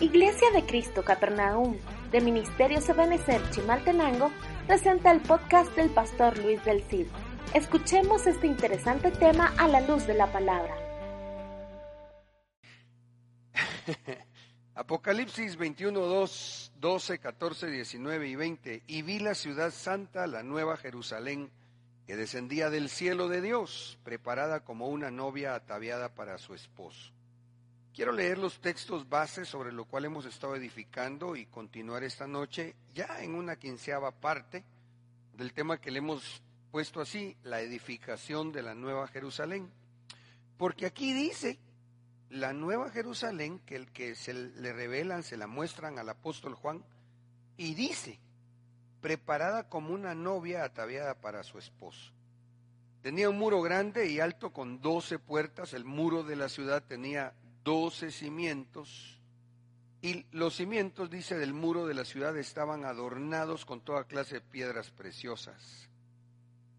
Iglesia de Cristo Capernaum de Ministerio Sebenecer Chimaltenango presenta el podcast del pastor Luis del Cid. Escuchemos este interesante tema a la luz de la palabra. Apocalipsis 21, 2, 12, 14, 19 y 20. Y vi la ciudad santa, la nueva Jerusalén, que descendía del cielo de Dios, preparada como una novia ataviada para su esposo. Quiero leer los textos bases sobre lo cual hemos estado edificando y continuar esta noche ya en una quinceava parte del tema que le hemos puesto así, la edificación de la Nueva Jerusalén. Porque aquí dice, la Nueva Jerusalén, que el que se le revelan, se la muestran al apóstol Juan, y dice, preparada como una novia ataviada para su esposo. Tenía un muro grande y alto con doce puertas, el muro de la ciudad tenía doce cimientos, y los cimientos, dice, del muro de la ciudad estaban adornados con toda clase de piedras preciosas.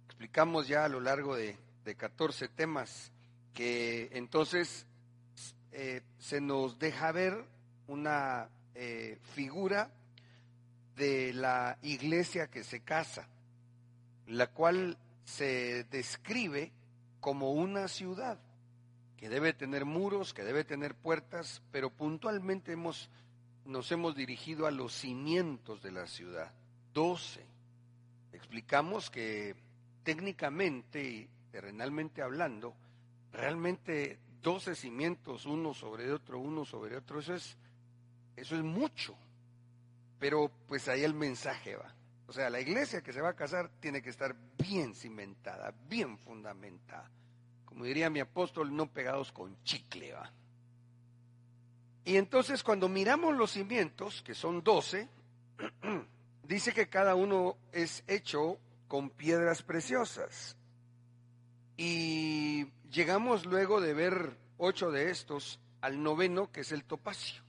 Explicamos ya a lo largo de, de 14 temas que entonces eh, se nos deja ver una eh, figura de la iglesia que se casa, la cual se describe como una ciudad que debe tener muros, que debe tener puertas, pero puntualmente hemos, nos hemos dirigido a los cimientos de la ciudad. Doce. Explicamos que técnicamente y terrenalmente hablando, realmente doce cimientos, uno sobre otro, uno sobre otro, eso es, eso es mucho. Pero pues ahí el mensaje va. O sea, la iglesia que se va a casar tiene que estar bien cimentada, bien fundamentada como diría mi apóstol, no pegados con chicle. ¿va? Y entonces cuando miramos los cimientos, que son doce, dice que cada uno es hecho con piedras preciosas. Y llegamos luego de ver ocho de estos al noveno, que es el topacio.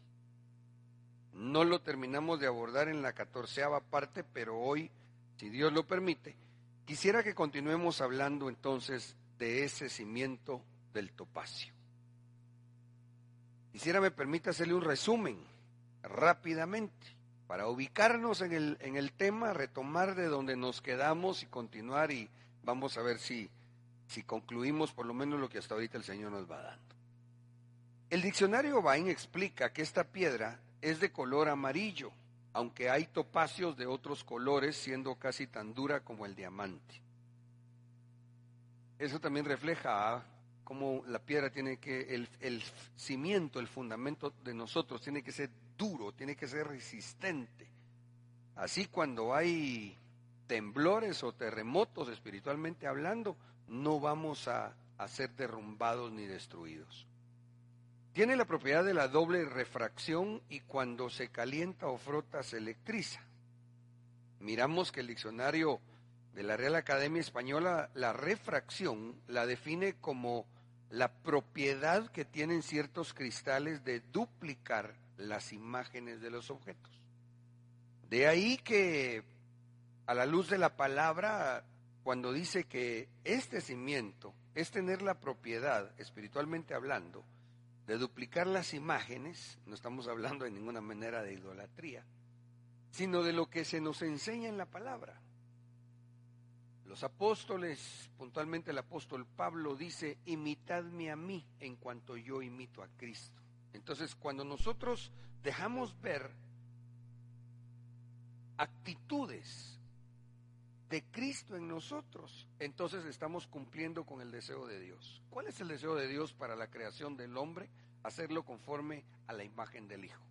No lo terminamos de abordar en la catorceava parte, pero hoy, si Dios lo permite, quisiera que continuemos hablando entonces de ese cimiento del topacio. Quisiera me permita hacerle un resumen rápidamente para ubicarnos en el, en el tema, retomar de donde nos quedamos y continuar y vamos a ver si, si concluimos por lo menos lo que hasta ahorita el Señor nos va dando. El diccionario Bain explica que esta piedra es de color amarillo, aunque hay topacios de otros colores siendo casi tan dura como el diamante. Eso también refleja cómo la piedra tiene que, el, el cimiento, el fundamento de nosotros tiene que ser duro, tiene que ser resistente. Así cuando hay temblores o terremotos espiritualmente hablando, no vamos a, a ser derrumbados ni destruidos. Tiene la propiedad de la doble refracción y cuando se calienta o frota se electriza. Miramos que el diccionario de la Real Academia Española, la refracción la define como la propiedad que tienen ciertos cristales de duplicar las imágenes de los objetos. De ahí que a la luz de la palabra, cuando dice que este cimiento es tener la propiedad, espiritualmente hablando, de duplicar las imágenes, no estamos hablando de ninguna manera de idolatría, sino de lo que se nos enseña en la palabra. Los apóstoles, puntualmente el apóstol Pablo dice, imitadme a mí en cuanto yo imito a Cristo. Entonces, cuando nosotros dejamos ver actitudes de Cristo en nosotros, entonces estamos cumpliendo con el deseo de Dios. ¿Cuál es el deseo de Dios para la creación del hombre? Hacerlo conforme a la imagen del Hijo.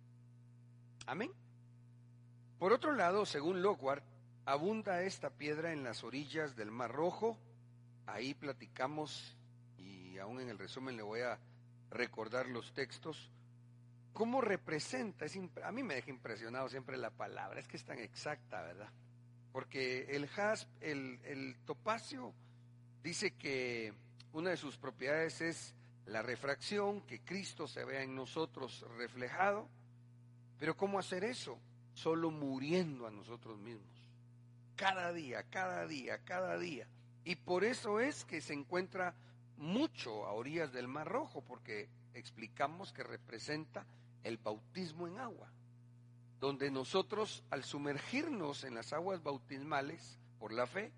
Amén. Por otro lado, según Lockhart, abunda esta piedra en las orillas del Mar Rojo. Ahí platicamos, y aún en el resumen le voy a recordar los textos, cómo representa, es, a mí me deja impresionado siempre la palabra, es que es tan exacta, ¿verdad? Porque el jasp, el, el topacio, dice que una de sus propiedades es la refracción, que Cristo se vea en nosotros reflejado. Pero ¿cómo hacer eso? Solo muriendo a nosotros mismos cada día, cada día, cada día. Y por eso es que se encuentra mucho a orillas del Mar Rojo, porque explicamos que representa el bautismo en agua, donde nosotros al sumergirnos en las aguas bautismales por la fe,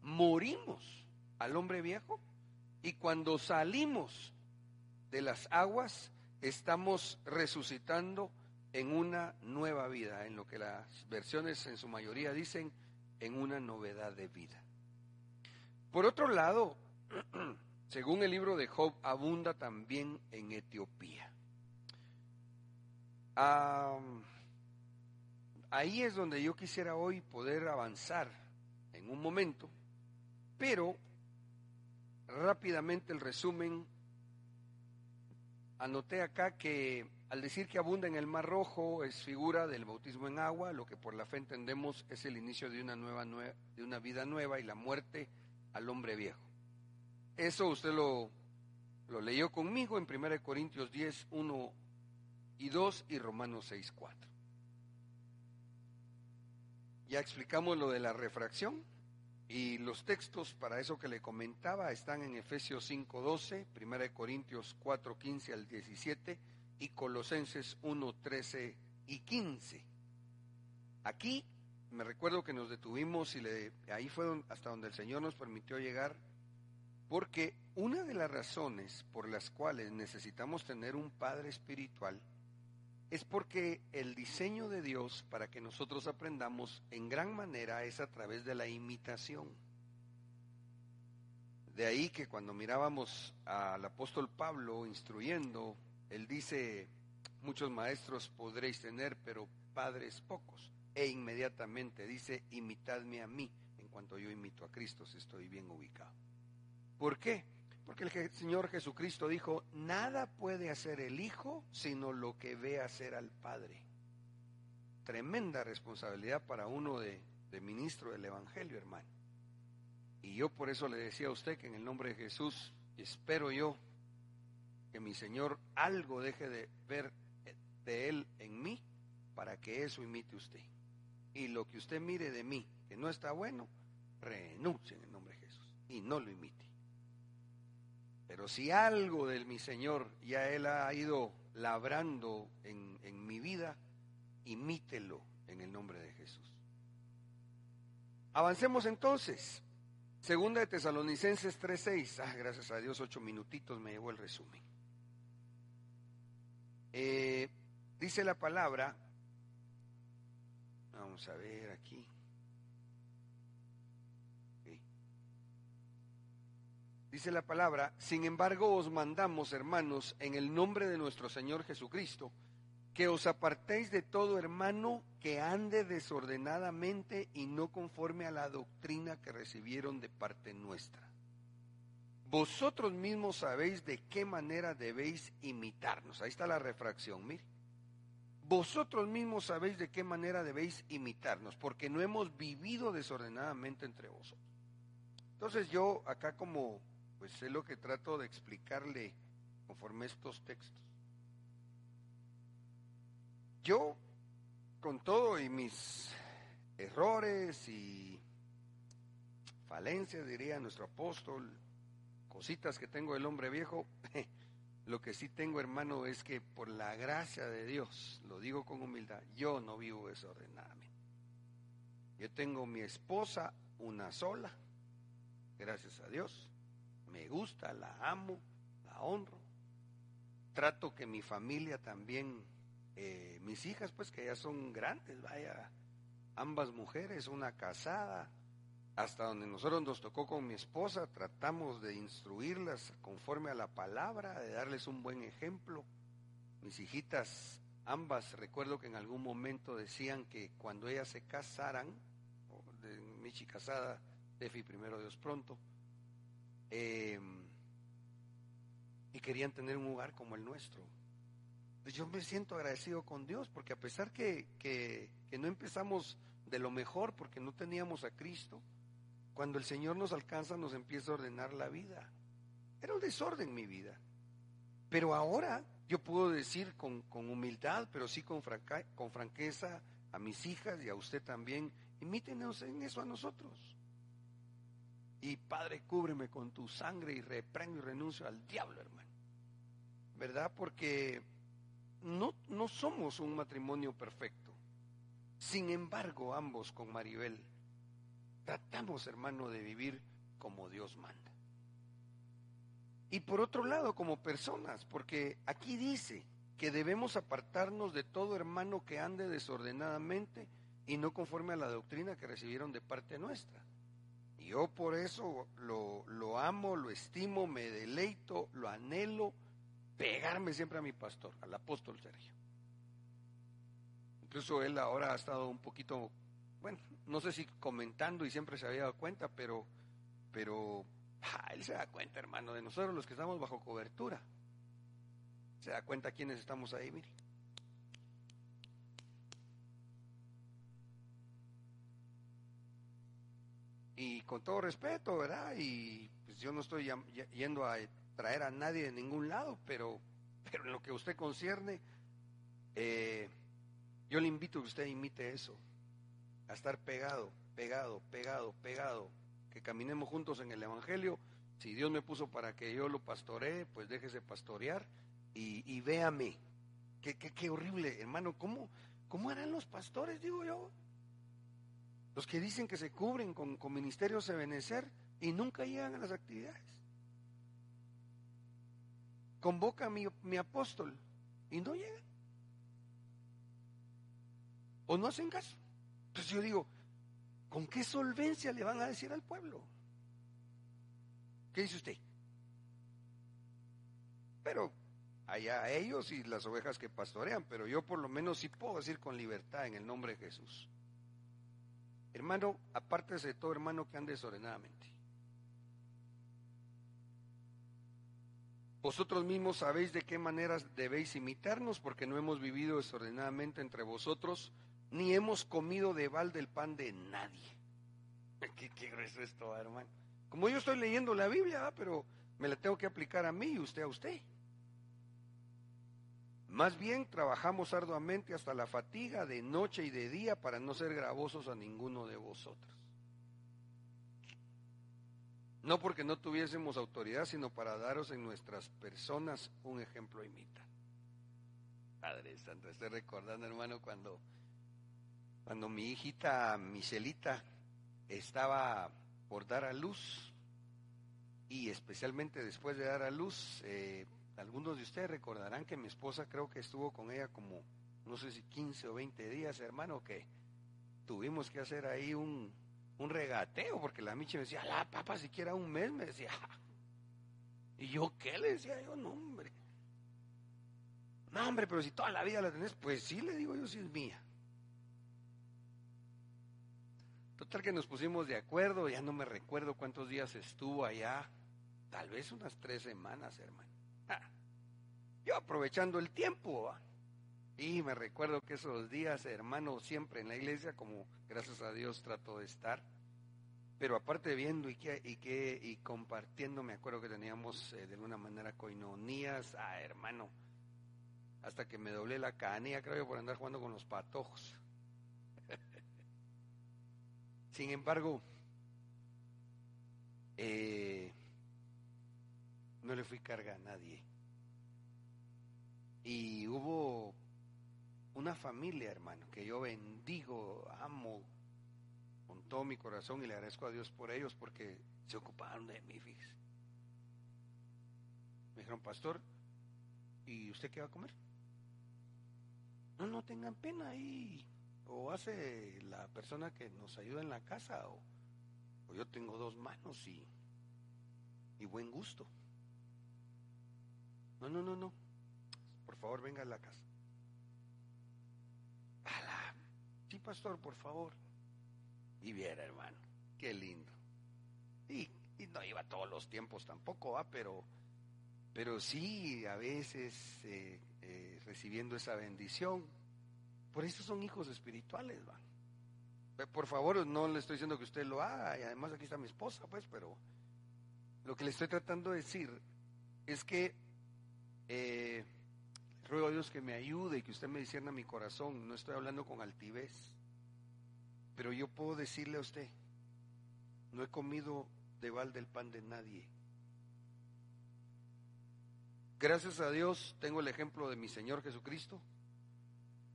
morimos al hombre viejo y cuando salimos de las aguas estamos resucitando en una nueva vida, en lo que las versiones en su mayoría dicen, en una novedad de vida. Por otro lado, según el libro de Job, abunda también en Etiopía. ahí es donde yo quisiera hoy poder avanzar en un momento, pero rápidamente el resumen, anoté acá que al decir que abunda en el Mar Rojo es figura del bautismo en agua, lo que por la fe entendemos es el inicio de una nueva, de una vida nueva y la muerte al hombre viejo. Eso usted lo, lo leyó conmigo en 1 Corintios 10, 1 y 2 y Romanos 6, 4. Ya explicamos lo de la refracción y los textos para eso que le comentaba están en Efesios 5, 12, 1 Corintios 4, 15 al 17 y Colosenses 1, 13 y 15. Aquí me recuerdo que nos detuvimos y le, ahí fue hasta donde el Señor nos permitió llegar, porque una de las razones por las cuales necesitamos tener un Padre espiritual es porque el diseño de Dios para que nosotros aprendamos en gran manera es a través de la imitación. De ahí que cuando mirábamos al apóstol Pablo instruyendo él dice, muchos maestros podréis tener, pero padres pocos. E inmediatamente dice, imitadme a mí, en cuanto yo imito a Cristo, si estoy bien ubicado. ¿Por qué? Porque el Señor Jesucristo dijo, nada puede hacer el Hijo sino lo que ve hacer al Padre. Tremenda responsabilidad para uno de, de ministro del Evangelio, hermano. Y yo por eso le decía a usted que en el nombre de Jesús, espero yo que mi Señor algo deje de ver de Él en mí para que eso imite usted. Y lo que usted mire de mí que no está bueno, renuncie en el nombre de Jesús y no lo imite. Pero si algo de mi Señor ya Él ha ido labrando en, en mi vida, imítelo en el nombre de Jesús. Avancemos entonces. Segunda de Tesalonicenses 3.6. Ah, gracias a Dios, ocho minutitos me llevó el resumen. Eh, dice la palabra, vamos a ver aquí. Dice la palabra, sin embargo os mandamos, hermanos, en el nombre de nuestro Señor Jesucristo, que os apartéis de todo hermano que ande desordenadamente y no conforme a la doctrina que recibieron de parte nuestra vosotros mismos sabéis de qué manera debéis imitarnos. Ahí está la refracción, mire. Vosotros mismos sabéis de qué manera debéis imitarnos, porque no hemos vivido desordenadamente entre vosotros. Entonces yo acá como, pues sé lo que trato de explicarle conforme estos textos. Yo, con todo y mis errores y falencias, diría nuestro apóstol, cositas que tengo del hombre viejo, lo que sí tengo, hermano, es que por la gracia de Dios, lo digo con humildad, yo no vivo desordenadamente. Yo tengo mi esposa, una sola, gracias a Dios. Me gusta, la amo, la honro. Trato que mi familia también, eh, mis hijas, pues que ya son grandes, vaya, ambas mujeres, una casada, hasta donde nosotros nos tocó con mi esposa, tratamos de instruirlas conforme a la palabra, de darles un buen ejemplo. Mis hijitas, ambas, recuerdo que en algún momento decían que cuando ellas se casaran, Michi casada, Defi primero Dios pronto, em, y querían tener un hogar como el nuestro. Pues yo me siento agradecido con Dios, porque a pesar que, que no empezamos de lo mejor, porque no teníamos a Cristo, cuando el Señor nos alcanza, nos empieza a ordenar la vida. Era un desorden mi vida. Pero ahora yo puedo decir con, humildad, pero sí con, con franqueza a mis hijas y a usted también, imítenos en eso a nosotros. Y Padre, cúbreme con tu sangre y reprendo y renuncio al diablo, hermano. ¿Verdad? Porque no, no somos un matrimonio perfecto. Sin embargo, ambos con Maribel tratamos, hermano, de vivir como Dios manda. Y por otro lado, como personas, porque aquí dice que debemos apartarnos de todo hermano que ande desordenadamente y no conforme a la doctrina que recibieron de parte nuestra. Y yo por eso lo, lo amo, lo estimo, me deleito, lo anhelo, pegarme siempre a mi pastor, al apóstol Sergio. Incluso él ahora ha estado un poquito, bueno, no sé si comentando y siempre se había dado cuenta, pero, pero él se da cuenta, hermano, de nosotros los que estamos bajo cobertura. Se da cuenta quiénes estamos ahí, mire. Y con todo respeto, ¿verdad? Y pues yo no estoy yendo a traer a nadie de ningún lado, pero, pero en lo que usted concierne, eh, yo le invito a que usted imite eso, a estar pegado, pegado, pegado, pegado, que caminemos juntos en el Evangelio. Si Dios me puso para que yo lo pastoree, pues déjese pastorear y, y véame. Qué, qué, qué, horrible, hermano, ¿cómo, ¿cómo eran los pastores, digo yo? Los que dicen que se cubren con, con ministerios de benecer y nunca llegan a las actividades. Convoca a mi, mi apóstol y no llegan. O no hacen caso. Entonces yo digo, ¿Con qué solvencia le van a decir al pueblo? ¿Qué dice usted? Pero allá ellos y las ovejas que pastorean, pero yo por lo menos sí puedo decir con libertad en el nombre de Jesús. Hermano, apártese de todo hermano que ande desordenadamente. Vosotros mismos sabéis de qué maneras debéis imitarnos, porque no hemos vivido desordenadamente entre vosotros, ni hemos comido de balde el pan de nadie. ¿Qué, qué grueso esto, hermano? Como yo estoy leyendo la Biblia, pero me la tengo que aplicar a mí y usted a usted. Más bien trabajamos arduamente hasta la fatiga de noche y de día para no ser gravosos a ninguno de vosotros. No porque no tuviésemos autoridad, sino para daros en nuestras personas un ejemplo a imitar. Padre Santo, estoy recordando, hermano, cuando cuando mi hijita Michelita estaba por dar a luz y especialmente después de dar a luz, eh, algunos de ustedes recordarán que mi esposa creo que estuvo con ella como, no sé si 15 o 20 días, hermano, que tuvimos que hacer ahí un, regateo, porque la Michi me decía, la papá, siquiera un mes, me decía. Y yo, ¿qué le decía yo? No, hombre. No, hombre, pero si toda la vida la tenés, pues sí, le digo yo, si es mía. Total que nos pusimos de acuerdo, ya no me recuerdo cuántos días estuvo allá, tal vez unas tres semanas, hermano. yo aprovechando el tiempo, y me recuerdo que esos días, hermano, siempre en la iglesia, como gracias a Dios trato de estar, pero aparte viendo y que, y que, y compartiendo, me acuerdo que teníamos eh, de alguna manera coinonías, ah, hermano, hasta que me doblé la canilla, creo por andar jugando con los patojos. Sin embargo, eh, no le fui carga a nadie. Y hubo una familia, hermano, que yo bendigo, amo con todo mi corazón y le agradezco a Dios por ellos porque se ocuparon de mí, fíjese. Me dijeron, pastor, ¿y usted qué va a comer? No, no tengan pena ahí o hace la persona que nos ayuda en la casa, o, yo tengo dos manos y, y buen gusto. No, no, no, no. Por favor, venga a la casa. Sí, pastor, por favor. Y viera, hermano, qué lindo. Y, no iba todos los tiempos tampoco, ¿va? Pero, pero sí, a veces eh, eh, recibiendo esa bendición por eso son hijos espirituales. Por favor, no le estoy diciendo que usted lo haga, y además aquí está mi esposa, pues, pero lo que le estoy tratando de decir es que eh, ruego a Dios que me ayude y que usted me discierna mi corazón. No estoy hablando con altivez, pero yo puedo decirle a usted, no he comido de balde el pan de nadie. Gracias a Dios tengo el ejemplo de mi Señor Jesucristo,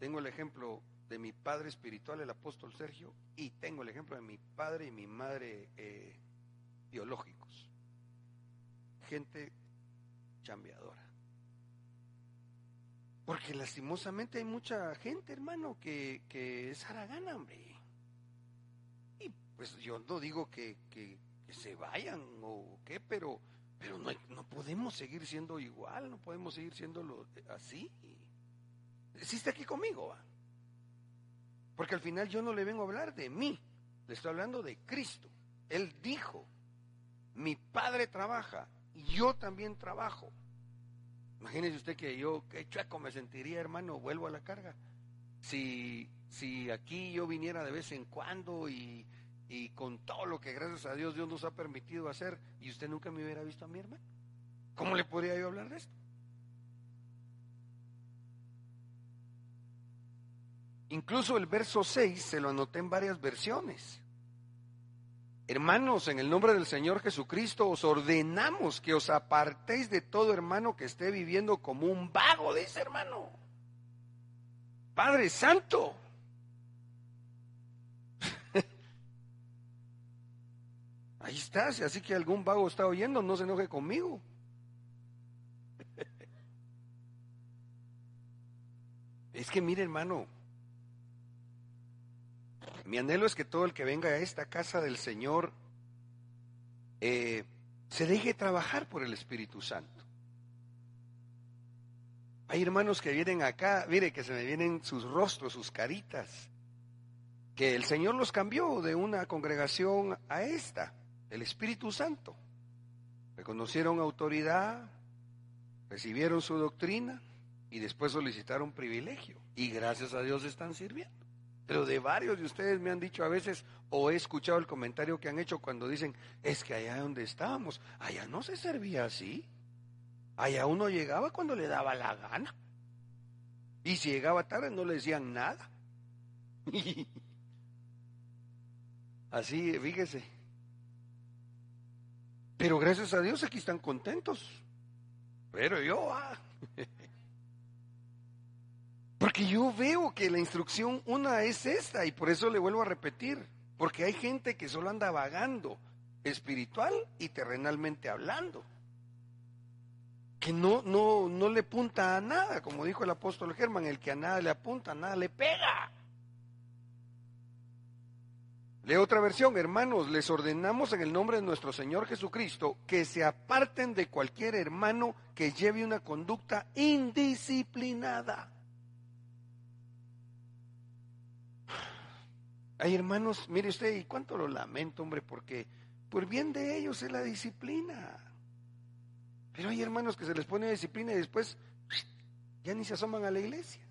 tengo el ejemplo de mi padre espiritual, el apóstol Sergio, y tengo el ejemplo de mi padre y mi madre eh, biológicos. Gente chambeadora. Porque lastimosamente hay mucha gente, hermano, que, que es haragana, hombre. Y pues yo no digo que, que, se vayan o qué, pero pero no, no podemos seguir siendo igual, no podemos seguir siendo así. ¿Sí está aquí conmigo? Porque al final yo no le vengo a hablar de mí, le estoy hablando de Cristo. Él dijo, mi padre trabaja y yo también trabajo. Imagínese usted que yo, qué chueco me sentiría, hermano, vuelvo a la carga. Si, si aquí yo viniera de vez en cuando y y con todo lo que gracias a Dios Dios nos ha permitido hacer y usted nunca me hubiera visto a mi hermano. ¿Cómo le podría yo hablar de esto? Incluso el verso 6 se lo anoté en varias versiones. Hermanos, en el nombre del Señor Jesucristo os ordenamos que os apartéis de todo hermano que esté viviendo como un vago, dice hermano. Padre Santo, Ahí está, si así que algún vago está oyendo, no se enoje conmigo. Es que mire hermano, mi anhelo es que todo el que venga a esta casa del Señor eh, se deje trabajar por el Espíritu Santo. Hay hermanos que vienen acá, mire que se me vienen sus rostros, sus caritas, que el Señor los cambió de una congregación a esta el Espíritu Santo. Reconocieron autoridad, recibieron su doctrina y después solicitaron privilegio. Y gracias a Dios están sirviendo. Pero de varios de ustedes me han dicho a veces, o he escuchado el comentario que han hecho cuando dicen, es que allá donde estábamos, allá no se servía así. Allá uno llegaba cuando le daba la gana. Y si llegaba tarde no le decían nada. así, fíjese. Pero gracias a Dios aquí están contentos. Pero yo, ah. Porque yo veo que la instrucción una es esta y por eso le vuelvo a repetir. Porque hay gente que solo anda vagando, espiritual y terrenalmente hablando. Que no, no, no le apunta a nada, como dijo el apóstol Germán, el que a nada le apunta, a nada le pega. Lee otra versión, hermanos, les ordenamos en el nombre de nuestro Señor Jesucristo que se aparten de cualquier hermano que lleve una conducta indisciplinada. Hay hermanos, mire usted, y cuánto lo lamento, hombre, porque por bien de ellos es la disciplina. Pero hay hermanos que se les pone disciplina y después ya ni se asoman a la iglesia.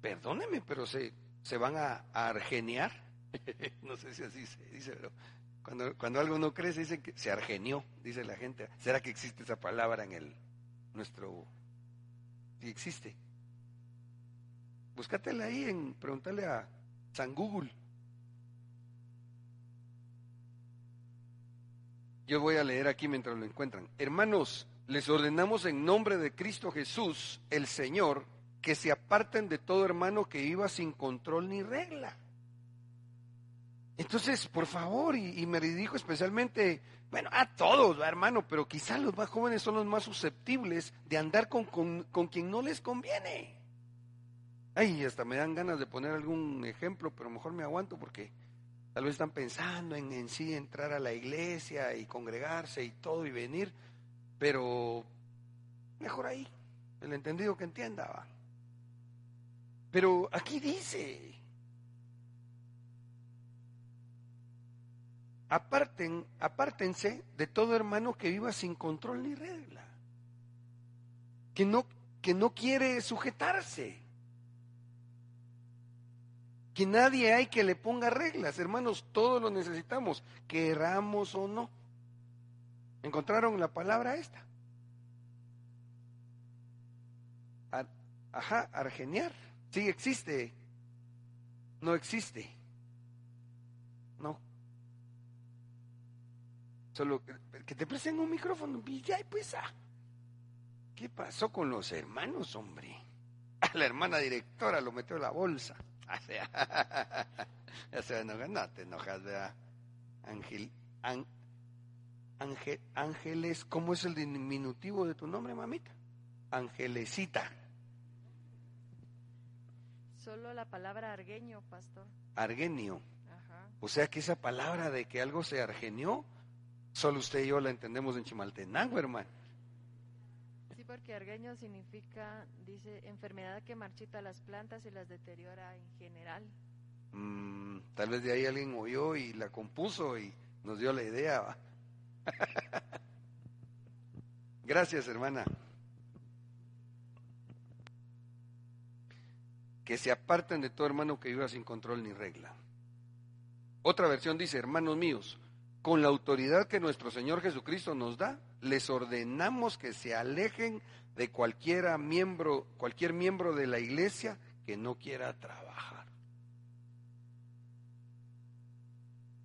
Perdóneme, pero se se van a, argeniar. no sé si así se dice, pero cuando, cuando algo no crece dicen que se argenió, dice la gente. ¿Será que existe esa palabra en el nuestro... Si existe. Búscatela ahí en preguntarle a San Google. Yo voy a leer aquí mientras lo encuentran. Hermanos, les ordenamos en nombre de Cristo Jesús, el Señor, que se aparten de todo hermano que viva sin control ni regla. Entonces, por favor, y, me dijo especialmente, bueno, a todos, hermano, pero quizás los más jóvenes son los más susceptibles de andar con, quien no les conviene. Ay, hasta me dan ganas de poner algún ejemplo, pero mejor me aguanto porque tal vez están pensando en, en sí entrar a la iglesia y congregarse y todo y venir, pero mejor ahí, el entendido que entienda. ¿va? Pero aquí dice, aparten, apártense de todo hermano que viva sin control ni regla, que no, que no quiere sujetarse, que nadie hay que le ponga reglas, hermanos, todos lo necesitamos, queramos o no. ¿Encontraron la palabra esta? Ajá, argeniar. Sí existe. No existe. No. Solo que te presten un micrófono y ya, pues. Ah. ¿Qué pasó con los hermanos, hombre? A la hermana directora lo metió en la bolsa. Ya se enoja, no te enojas, ¿verdad? Ángel, ángel, ángeles, ¿cómo es el diminutivo de tu nombre, mamita? Angelecita. Solo la palabra argueño, pastor. Argenio. O sea que esa palabra de que algo se argenió, solo usted y yo la entendemos en Chimaltenango, hermano. Porque argueño significa, dice, enfermedad que marchita las plantas y las deteriora en general. Mm, tal vez de ahí alguien oyó y la compuso y nos dio la idea. Gracias, hermana. Que se aparten de todo hermano que viva sin control ni regla. Otra versión dice, hermanos míos, con la autoridad que nuestro Señor Jesucristo nos da, les ordenamos que se alejen de cualquiera miembro, cualquier miembro de la iglesia que no quiera trabajar.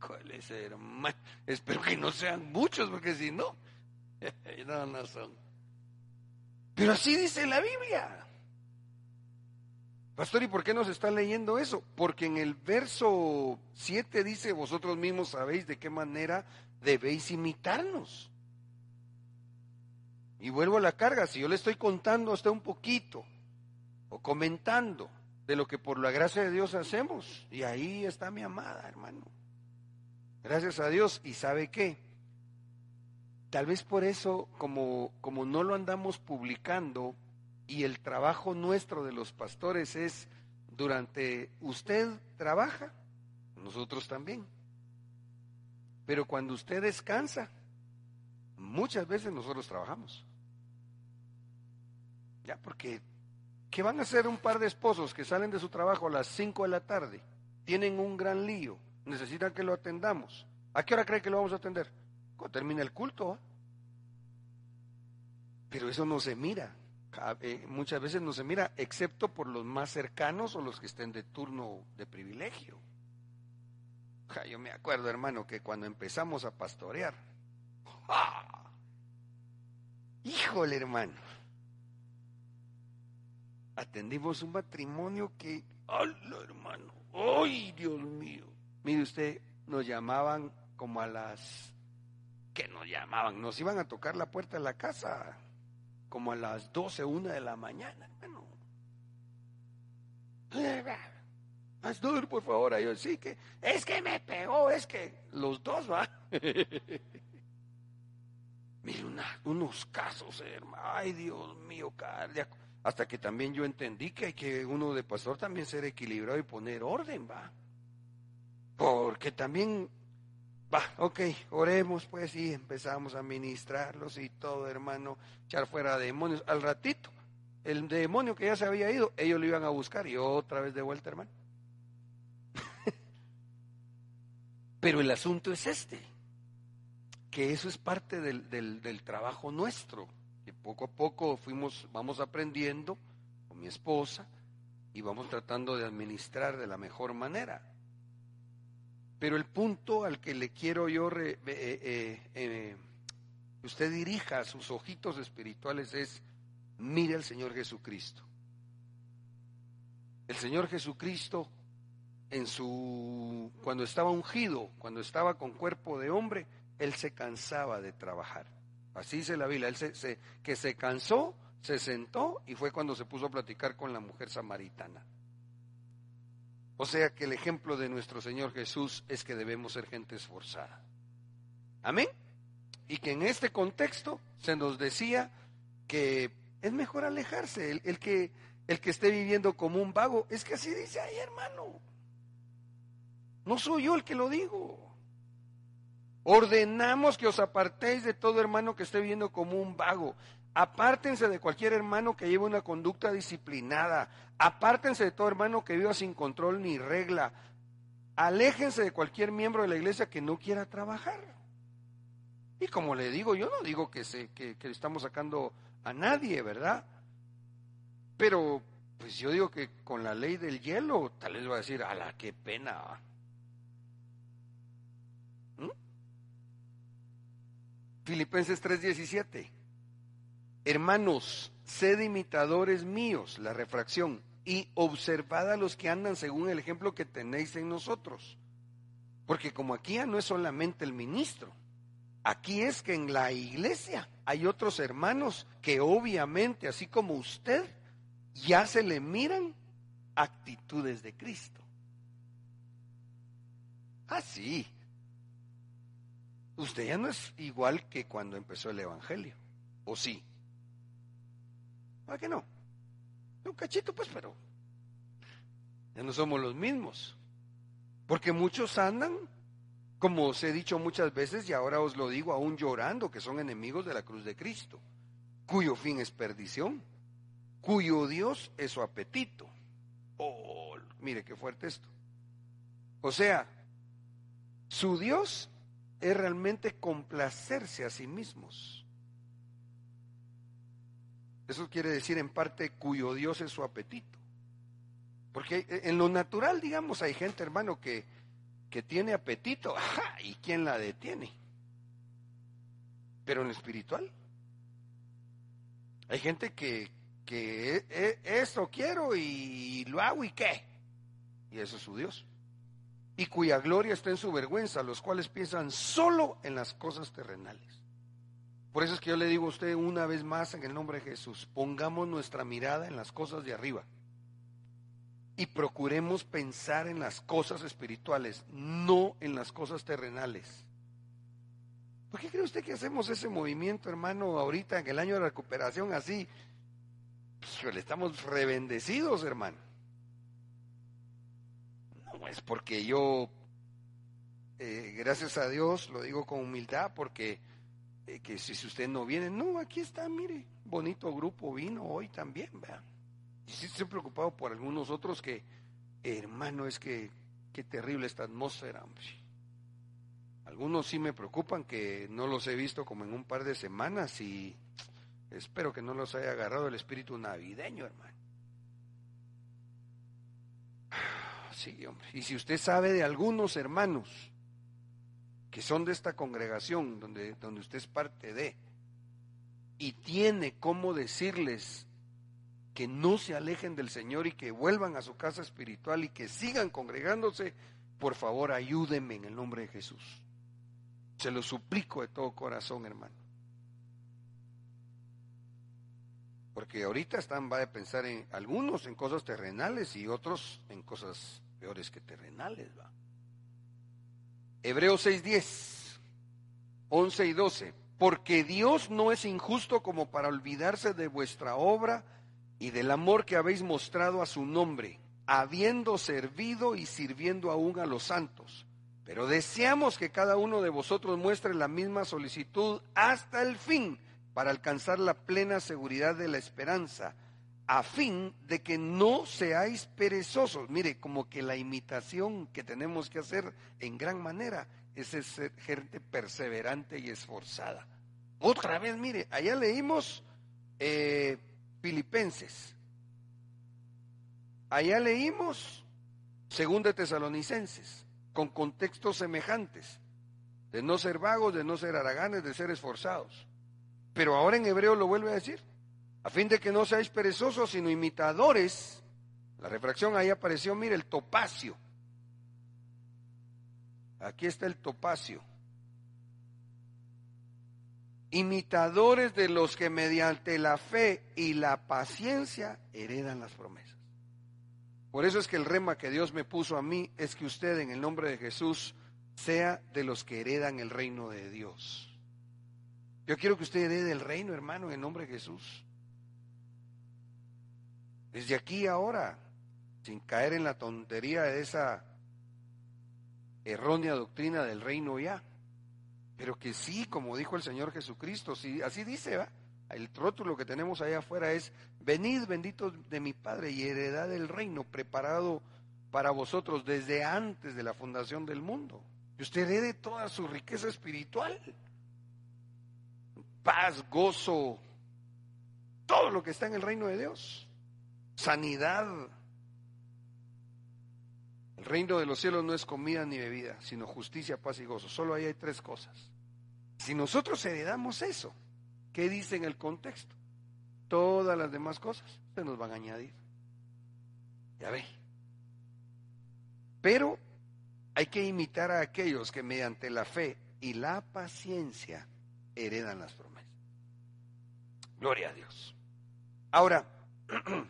¿Cuáles hermano? Espero que no sean muchos, porque si no, no, son. Pero así dice la Biblia. Pastor, ¿y por qué nos está leyendo eso? Porque en el verso 7 dice, vosotros mismos sabéis de qué manera debéis imitarnos. Y vuelvo a la carga, si yo le estoy contando a usted un poquito o comentando de lo que por la gracia de Dios hacemos, y ahí está mi amada, hermano. Gracias a Dios, y sabe qué, tal vez por eso, como, como no lo andamos publicando, y el trabajo nuestro de los pastores es, durante usted trabaja, nosotros también. Pero cuando usted descansa, muchas veces nosotros trabajamos. Ya, porque, ¿qué van a hacer un par de esposos que salen de su trabajo a las 5 de la tarde? Tienen un gran lío, necesitan que lo atendamos. ¿A qué hora cree que lo vamos a atender? Cuando termine el culto. Pero eso no se mira. Eh, muchas veces no se mira, excepto por los más cercanos o los que estén de turno de privilegio. yo me acuerdo, hermano, que cuando empezamos a pastorear, híjole, hermano, atendimos un matrimonio que, ¡hola, hermano! ¡Ay, Dios mío! Mire usted, nos llamaban como a las... que nos llamaban? Nos iban a tocar la puerta de la casa como a las 12, una de la mañana, hermano. Pastor, por favor, yo sí que, es que me pegó, es que los dos, va. Mire, unos casos, hermano, ay Dios mío, cardíaco. Hasta que también yo entendí que hay que uno de pastor también ser equilibrado y poner orden, va. Porque también Va, ok, oremos pues y empezamos a ministrarlos y todo, hermano, echar fuera demonios. Al ratito, el demonio que ya se había ido, ellos lo iban a buscar y otra vez de vuelta, hermano. Pero el asunto es este, que eso es parte del, del, del trabajo nuestro, que poco a poco fuimos, vamos aprendiendo con mi esposa y vamos tratando de administrar de la mejor manera. Pero el punto al que le quiero yo eh, eh, eh, que usted dirija sus ojitos espirituales es, mire al Señor Jesucristo. El Señor Jesucristo, en su, cuando estaba ungido, cuando estaba con cuerpo de hombre, él se cansaba de trabajar. Así dice la Biblia, él se, que se cansó, se sentó y fue cuando se puso a platicar con la mujer samaritana. O sea que el ejemplo de nuestro Señor Jesús es que debemos ser gente esforzada. Amén. Y que en este contexto se nos decía que es mejor alejarse. El, que, el que esté viviendo como un vago, es que así dice ahí, hermano. No soy yo el que lo digo. Ordenamos que os apartéis de todo hermano que esté viviendo como un vago. Apártense de cualquier hermano que lleve una conducta disciplinada. Apártense de todo hermano que viva sin control ni regla. Aléjense de cualquier miembro de la iglesia que no quiera trabajar. Y como le digo, yo no digo que, se, que, estamos sacando a nadie, ¿verdad? Pero, pues yo digo que con la ley del hielo, tal vez va a decir, a la qué pena. Filipenses 3:17. Hermanos, sed imitadores míos, la refracción, y observad a los que andan según el ejemplo que tenéis en nosotros. Porque como aquí ya no es solamente el ministro, aquí es que en la iglesia hay otros hermanos que obviamente, así como usted, ya se le miran actitudes de Cristo. Así. Ah, usted ya no es igual que cuando empezó el Evangelio, ¿o sí? ¿Para qué no? Un cachito, pues, pero ya no somos los mismos. Porque muchos andan, como os he dicho muchas veces, y ahora os lo digo aún llorando, que son enemigos de la cruz de Cristo, cuyo fin es perdición, cuyo Dios es su apetito. Oh, mire qué fuerte esto. O sea, su Dios es realmente complacerse a sí mismos. Eso quiere decir en parte cuyo Dios es su apetito. Porque en lo natural, digamos, hay gente, hermano, que, que tiene apetito, ajá, ¿y quién la detiene? Pero en lo espiritual, hay gente que, que e, e, esto quiero y lo hago y qué. Y eso es su Dios. Y cuya gloria está en su vergüenza, los cuales piensan solo en las cosas terrenales. Por eso es que yo le digo a usted una vez más en el nombre de Jesús, pongamos nuestra mirada en las cosas de arriba y procuremos pensar en las cosas espirituales, no en las cosas terrenales. ¿Por qué cree usted que hacemos ese movimiento, hermano, ahorita en el año de recuperación así? Pues, le estamos rebendecidos, hermano. No es porque yo, eh, gracias a Dios, lo digo con humildad, porque eh, que si usted no viene, no, aquí está, mire, bonito grupo vino hoy también, vean. Y sí estoy preocupado por algunos otros que, hermano, es que qué terrible esta atmósfera. Algunos sí me preocupan que no los he visto como en un par de semanas y espero que no los haya agarrado el espíritu navideño, hermano. Sí. Y si usted sabe de algunos hermanos que son de esta congregación donde, donde usted es parte de, y tiene cómo decirles que no se alejen del Señor y que vuelvan a su casa espiritual y que sigan congregándose, por favor ayúdenme en el nombre de Jesús. Se lo suplico de todo corazón, hermano. Porque ahorita están, va a pensar en algunos en cosas terrenales y otros en cosas peores que terrenales, va. Hebreos 6:10, 11 y 12. Porque Dios no es injusto como para olvidarse de vuestra obra y del amor que habéis mostrado a su nombre, habiendo servido y sirviendo aún a los santos. Pero deseamos que cada uno de vosotros muestre la misma solicitud hasta el fin para alcanzar la plena seguridad de la esperanza a fin de que no seáis perezosos. Mire, como que la imitación que tenemos que hacer en gran manera es ser gente perseverante y esforzada. Otra vez, mire, allá leímos eh, Filipenses. Allá leímos Segunda Tesalonicenses, con contextos semejantes, de no ser vagos, de no ser haraganes, de ser esforzados. Pero ahora en hebreo lo vuelve a decir a fin de que no seáis perezosos, sino imitadores. La refracción ahí apareció, mire, el topacio. Aquí está el topacio. Imitadores de los que mediante la fe y la paciencia heredan las promesas. Por eso es que el rema que Dios me puso a mí es que usted en el nombre de Jesús sea de los que heredan el reino de Dios. Yo quiero que usted herede el reino, hermano, en nombre de Jesús. Desde aquí ahora, sin caer en la tontería de esa errónea doctrina del reino ya, pero que sí, como dijo el Señor Jesucristo, sí, así dice, ¿va? El rótulo que tenemos allá afuera es, venid benditos de mi Padre y heredad del reino preparado para vosotros desde antes de la fundación del mundo. Y usted herede toda su riqueza espiritual. Paz, gozo, todo lo que está en el reino de Dios sanidad. El reino de los cielos no es comida ni bebida, sino justicia, paz y gozo. Solo ahí hay tres cosas. Si nosotros heredamos eso, ¿qué dice en el contexto? todas las demás cosas se nos van a añadir. Ya ve. Pero hay que imitar a aquellos que mediante la fe y la paciencia heredan las promesas. Gloria a Dios. Ahora,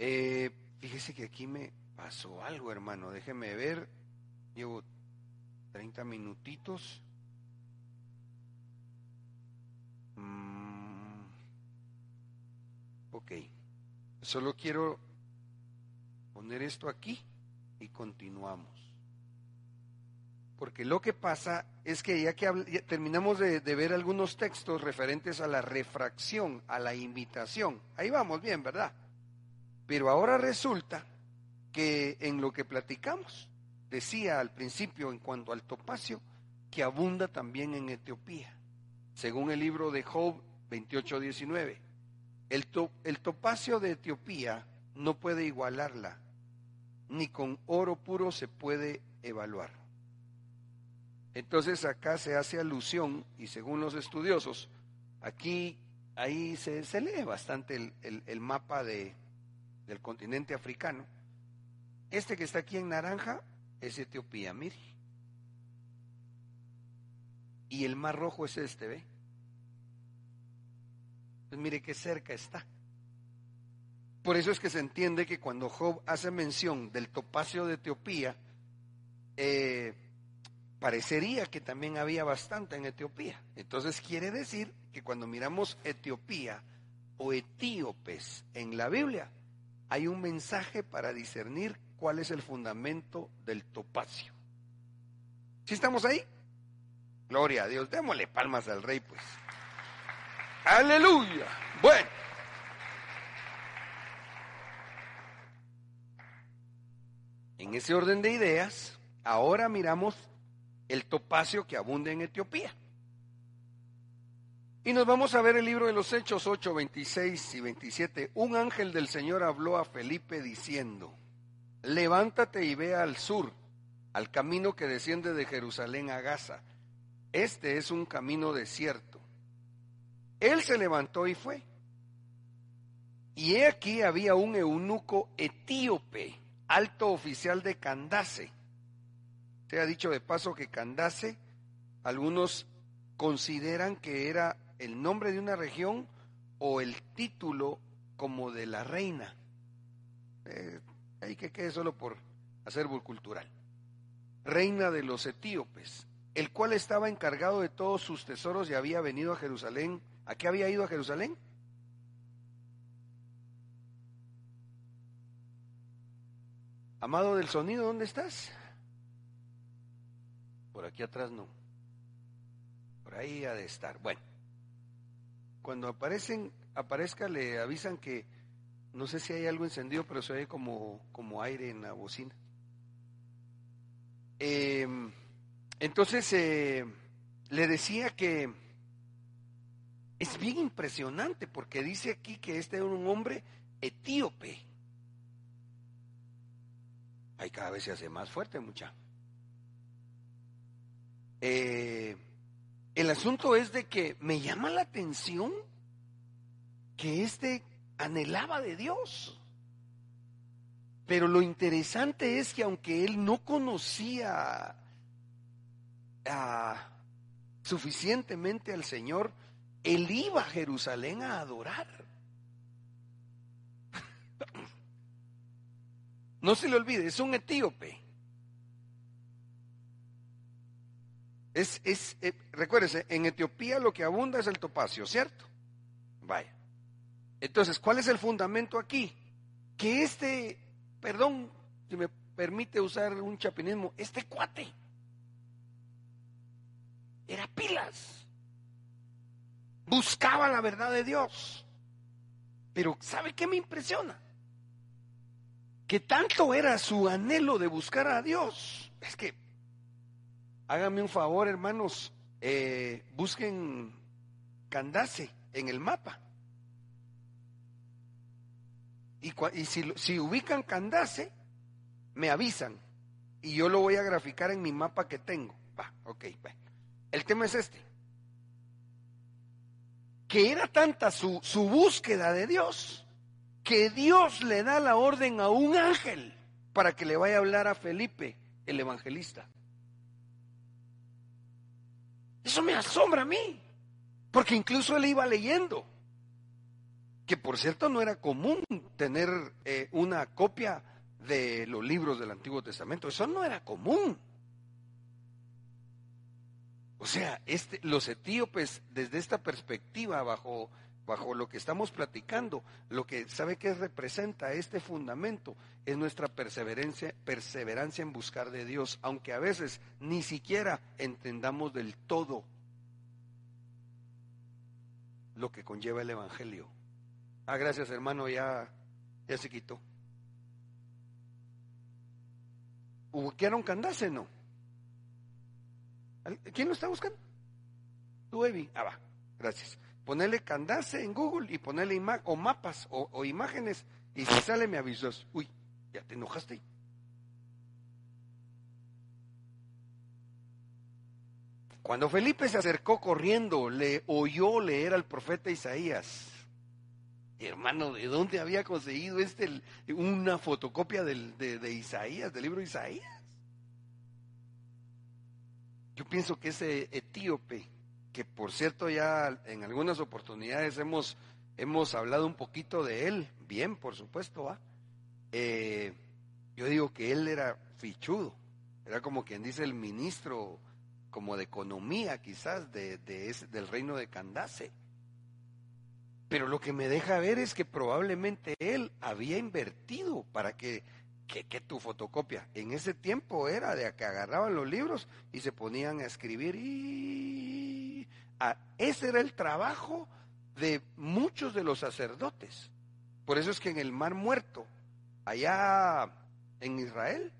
eh, fíjese que aquí me pasó algo, hermano. Déjeme ver. Llevo 30 minutitos. Mm, ok. Solo quiero poner esto aquí y continuamos. Porque lo que pasa es que ya que terminamos de, ver algunos textos referentes a la refracción, a la imitación, ahí vamos bien, ¿verdad? Pero ahora resulta que en lo que platicamos, decía al principio en cuanto al topacio, que abunda también en Etiopía, según el libro de Job 28:19. El, el topacio de Etiopía no puede igualarla, ni con oro puro se puede evaluar. Entonces acá se hace alusión, y según los estudiosos, aquí, ahí se, se lee bastante el, el, mapa de, del continente africano. Este que está aquí en naranja es Etiopía, mire. Y el mar rojo es este, ¿ve? Pues mire qué cerca está. Por eso es que se entiende que cuando Job hace mención del topacio de Etiopía, eh, parecería que también había bastante en Etiopía. Entonces quiere decir que cuando miramos Etiopía o etíopes en la Biblia, hay un mensaje para discernir cuál es el fundamento del topacio. ¿Sí estamos ahí? Gloria a Dios, démosle palmas al rey, pues. Aleluya. Bueno. En ese orden de ideas, ahora miramos el topacio que abunda en Etiopía. Y nos vamos a ver el libro de los Hechos 8, 26 y 27. Un ángel del Señor habló a Felipe diciendo, levántate y ve al sur, al camino que desciende de Jerusalén a Gaza. Este es un camino desierto. Él se levantó y fue. Y he aquí había un eunuco etíope alto oficial de Candace. Se ha dicho de paso que Candace, algunos consideran que era el nombre de una región o el título como de la reina. Eh, hay que quede solo por acervo cultural. Reina de los etíopes, el cual estaba encargado de todos sus tesoros y había venido a Jerusalén. ¿A qué había ido a Jerusalén? Amado del sonido, ¿dónde estás? Por aquí atrás no. Por ahí ha de estar. Bueno, cuando aparecen, aparezca, le avisan que no sé si hay algo encendido, pero se oye como, como aire en la bocina. Em, entonces, eh, le decía que es bien impresionante porque dice aquí que este era un hombre etíope. Ahí cada vez se hace más fuerte, mucha. Eh, el asunto es de que me llama la atención que este anhelaba de Dios. Pero lo interesante es que aunque él no conocía suficientemente al Señor, él iba a Jerusalén a adorar. No se le olvide, es un etíope. Es, es, eh, recuérdese, en Etiopía lo que abunda es el topacio, ¿cierto? Vaya. Entonces, ¿cuál es el fundamento aquí? Que este, perdón, si me permite usar un chapinismo, este cuate era pilas. Buscaba la verdad de Dios. Pero ¿sabe qué me impresiona? que tanto era su anhelo de buscar a Dios. Es que, háganme un favor, hermanos, eh, busquen Candace en el mapa. Y, si, si, ubican Candace, me avisan. Y yo lo voy a graficar en mi mapa que tengo. Va, ok. El tema es este. que era tanta su búsqueda de Dios, que Dios le da la orden a un ángel para que le vaya a hablar a Felipe, el evangelista. Eso me asombra a mí, porque incluso él iba leyendo, que por cierto no era común tener eh, una copia de los libros del Antiguo Testamento, eso no era común. O sea, este, los etíopes desde esta perspectiva, bajo, bajo lo que estamos platicando, lo que sabe que representa este fundamento es nuestra perseverancia, perseverancia en buscar de Dios, aunque a veces ni siquiera entendamos del todo lo que conlleva el Evangelio. Ah, gracias hermano, ya, ya se quitó. ¿Ubicaron Candace? No. ¿Quién lo está buscando? Tú, Evi. Ah, va. Gracias. Ponele Candace en Google y ponele o mapas o, imágenes y si sale me avisas. Uy, ya te enojaste. Cuando Felipe se acercó corriendo, le oyó leer al profeta Isaías. Hermano, ¿de dónde había conseguido este una fotocopia del, de, Isaías, del libro de Isaías? Yo pienso que ese etíope, que por cierto ya en algunas oportunidades hemos, hemos hablado un poquito de él, bien, por supuesto, eh, yo digo que él era fichudo, era como quien dice el ministro, como de economía quizás, de, del reino de Candace. Pero lo que me deja ver es que probablemente él había invertido para que, que, tu fotocopia en ese tiempo era de que agarraban los libros y se ponían a escribir y ese era el trabajo de muchos de los sacerdotes. Por eso es que en el Mar Muerto, allá en Israel,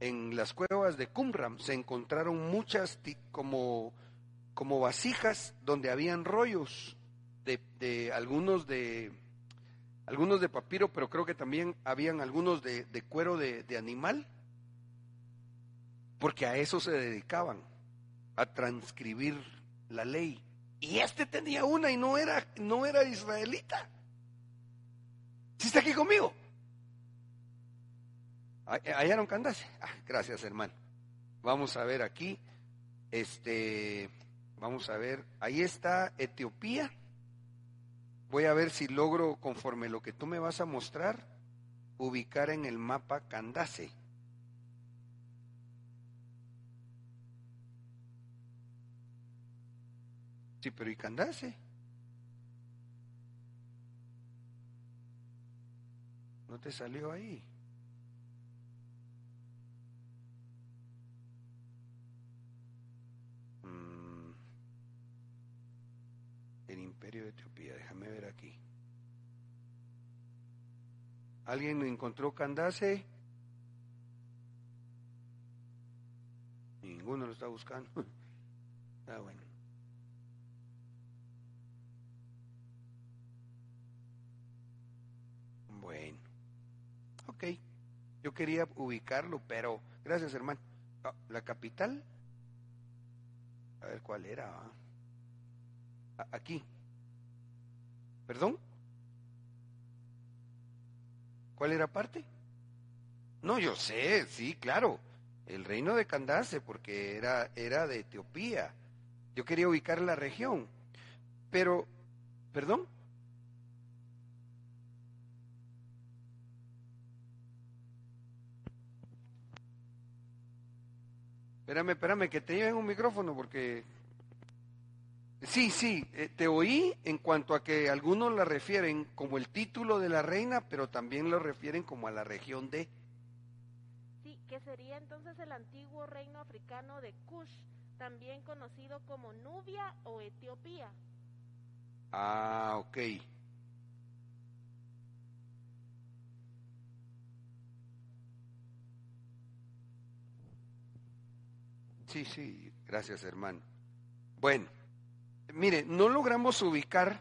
en las cuevas de Qumran, se encontraron muchas como, como vasijas donde habían rollos de, algunos de algunos de papiro, pero creo que también habían algunos de, cuero de, animal, porque a eso se dedicaban, a transcribir la ley. Y este tenía una y no era, no era israelita. ¿Sí está aquí conmigo? ¿Hallaron Candace? Ah, gracias, hermano. Vamos a ver aquí. Este, vamos a ver. Ahí está Etiopía. Voy a ver si logro, conforme lo que tú me vas a mostrar, ubicar en el mapa Candace. Sí, pero ¿y Candace? ¿No te salió ahí? de Etiopía. Déjame ver aquí. ¿Alguien encontró Candace? Ninguno lo está buscando. Ah, bueno. Bueno. Ok. Yo quería ubicarlo, pero gracias, hermano. Ah, ¿La capital? A ver cuál era. Ah, aquí. ¿Perdón? ¿Cuál era parte? No, yo sé, sí, claro. El reino de Candace, porque era, era de Etiopía. Yo quería ubicar la región. Pero, ¿perdón? Espérame, espérame, que te lleven un micrófono porque Sí, sí, eh, te oí en cuanto a que algunos la refieren como el título de la reina, pero también lo refieren como a la región de... Sí, que sería entonces el antiguo reino africano de Kush, también conocido como Nubia o Etiopía. Ah, ok. Sí, sí, gracias hermano. Bueno mire, no logramos ubicar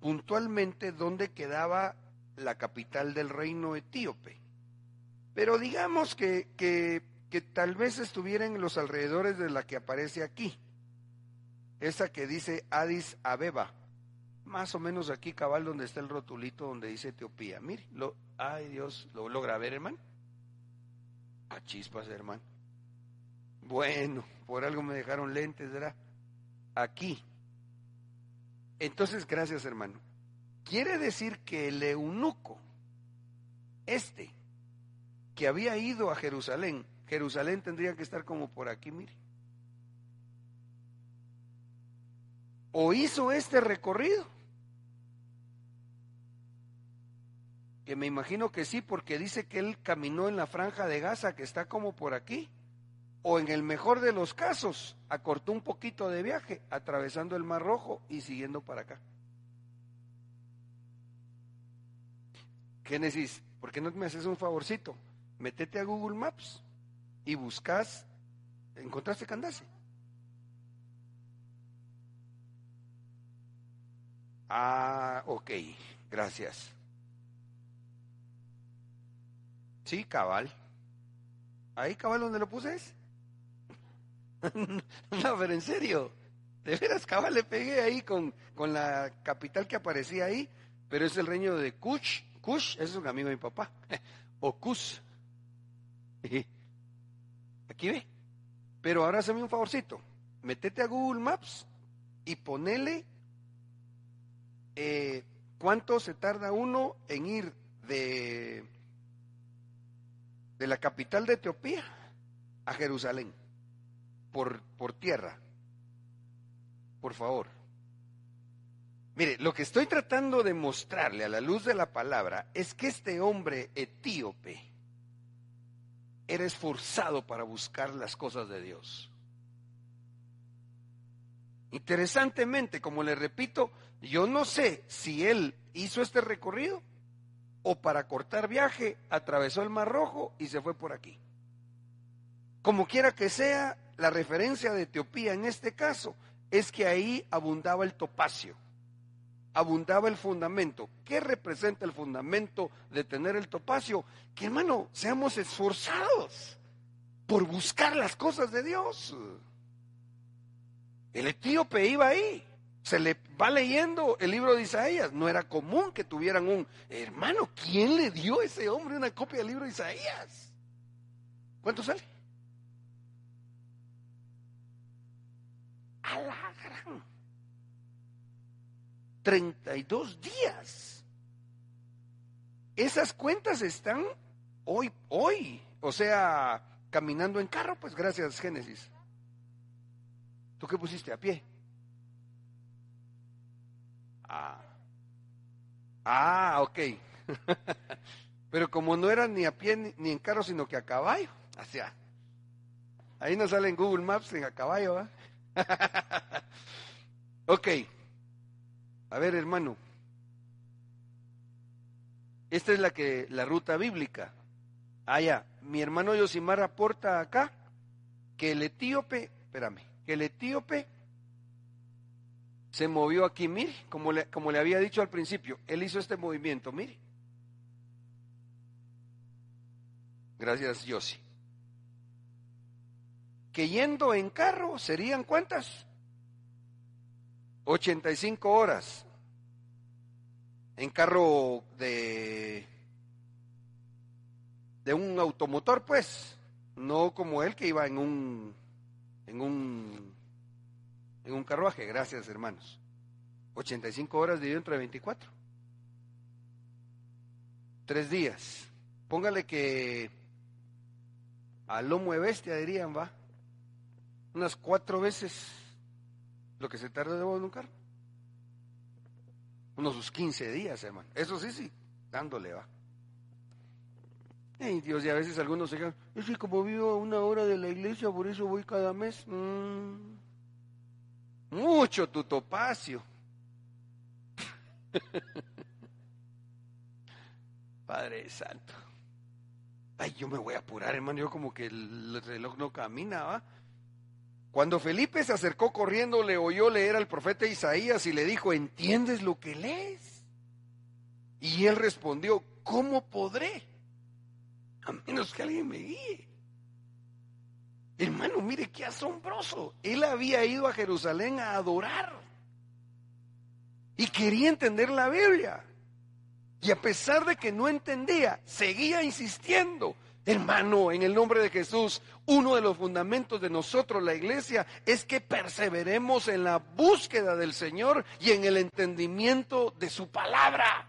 puntualmente dónde quedaba la capital del reino etíope, pero digamos que, que, tal vez estuviera en los alrededores de la que aparece aquí, esa que dice Addis Abeba, más o menos aquí cabal donde está el rotulito donde dice Etiopía. Mire, lo, ay Dios, ¿lo logra ver, hermano? A chispas, hermano. Bueno, por algo me dejaron lentes, ¿verdad? Aquí. Entonces, gracias, hermano. Quiere decir que el eunuco, este, que había ido a Jerusalén, Jerusalén tendría que estar como por aquí, mire. O hizo este recorrido. Que me imagino que sí, porque dice que él caminó en la franja de Gaza, que está como por aquí. O en el mejor de los casos, acortó un poquito de viaje, atravesando el Mar Rojo y siguiendo para acá. Génesis, ¿por qué no me haces un favorcito? Métete a Google Maps y buscas, ¿encontraste Candace? Ah, ok, gracias. Sí, cabal. Ahí, cabal, donde lo puse es. no, pero en serio. De veras, cabal, le pegué ahí con, con la capital que aparecía ahí, pero es el reino de Kush. Kush, es un amigo de mi papá. o Kus. Aquí ve. Pero ahora hazme un favorcito. Metete a Google Maps y ponele eh, cuánto se tarda uno en ir de de la capital de Etiopía a Jerusalén, por, por tierra. Por favor. Mire, lo que estoy tratando de mostrarle a la luz de la palabra es que este hombre etíope era esforzado para buscar las cosas de Dios. Interesantemente, como le repito, yo no sé si él hizo este recorrido o para cortar viaje atravesó el Mar Rojo y se fue por aquí. Como quiera que sea, la referencia de Etiopía en este caso es que ahí abundaba el topacio, abundaba el fundamento. ¿Qué representa el fundamento de tener el topacio? Que hermano, seamos esforzados por buscar las cosas de Dios. El etíope iba ahí se le va leyendo el libro de Isaías. No era común que tuvieran un hermano. ¿Quién le dio a ese hombre una copia del libro de Isaías? ¿Cuánto sale? A la gran. 32 días. Esas cuentas están hoy, hoy. O sea, caminando en carro, pues gracias, Génesis. ¿Tú qué pusiste a pie? Ah, ah ok. Pero como no era ni a pie ni, en carro, sino que a caballo. Ahí no sale en Google Maps en a caballo, ok. A ver, hermano. Esta es la que la ruta bíblica. Ah, ya. Mi hermano Yosimar aporta acá que el etíope, espérame, que el etíope se movió aquí, mire, como le, como le había dicho al principio, él hizo este movimiento, mire. Gracias, Yossi. Que yendo en carro serían cuántas? 85 horas. En carro de de un automotor, pues, no como él que iba en un en un en un carruaje. Gracias, hermanos. 85 horas dividido entre 24. Tres días. Póngale que al lomo de bestia dirían, va. Unas cuatro veces lo que se tarda de un carro. Unos sus 15 días, hermano. Eso sí, sí, dándole, va. Ay, Dios, y a veces algunos se quedan, es que como vivo a una hora de la iglesia, por eso voy cada mes. Mm mucho tu topacio. Padre Santo. Ay, yo me voy a apurar, hermano. Yo como que el reloj no camina, ¿va? Cuando Felipe se acercó corriendo, le oyó leer al profeta Isaías y le dijo, ¿entiendes lo que lees? Y él respondió, ¿cómo podré? A menos que alguien me guíe. Hermano, mire qué asombroso. Él había ido a Jerusalén a adorar. y quería entender la Biblia. Y a pesar de que no entendía, seguía insistiendo. Hermano, en el nombre de Jesús, uno de los fundamentos de nosotros, la iglesia, es que perseveremos en la búsqueda del Señor y en el entendimiento de su palabra.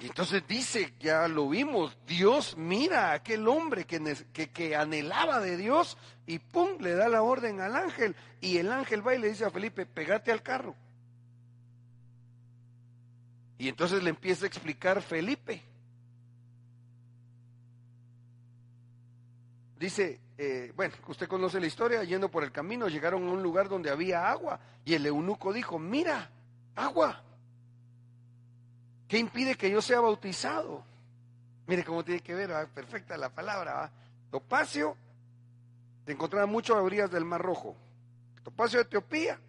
Y entonces dice, ya lo vimos, Dios mira a aquel hombre que, que, anhelaba de Dios y pum, le da la orden al ángel. Y el ángel va y le dice a Felipe, pegate al carro. Y entonces le empieza a explicar Felipe. Dice, eh, bueno, usted conoce la historia, yendo por el camino, llegaron a un lugar donde había agua y el eunuco dijo, mira, agua. ¿Qué impide que yo sea bautizado? Mire cómo tiene que ver, perfecta la palabra. Topacio se encontraba mucho a orillas del Mar Rojo. Topacio de Etiopía,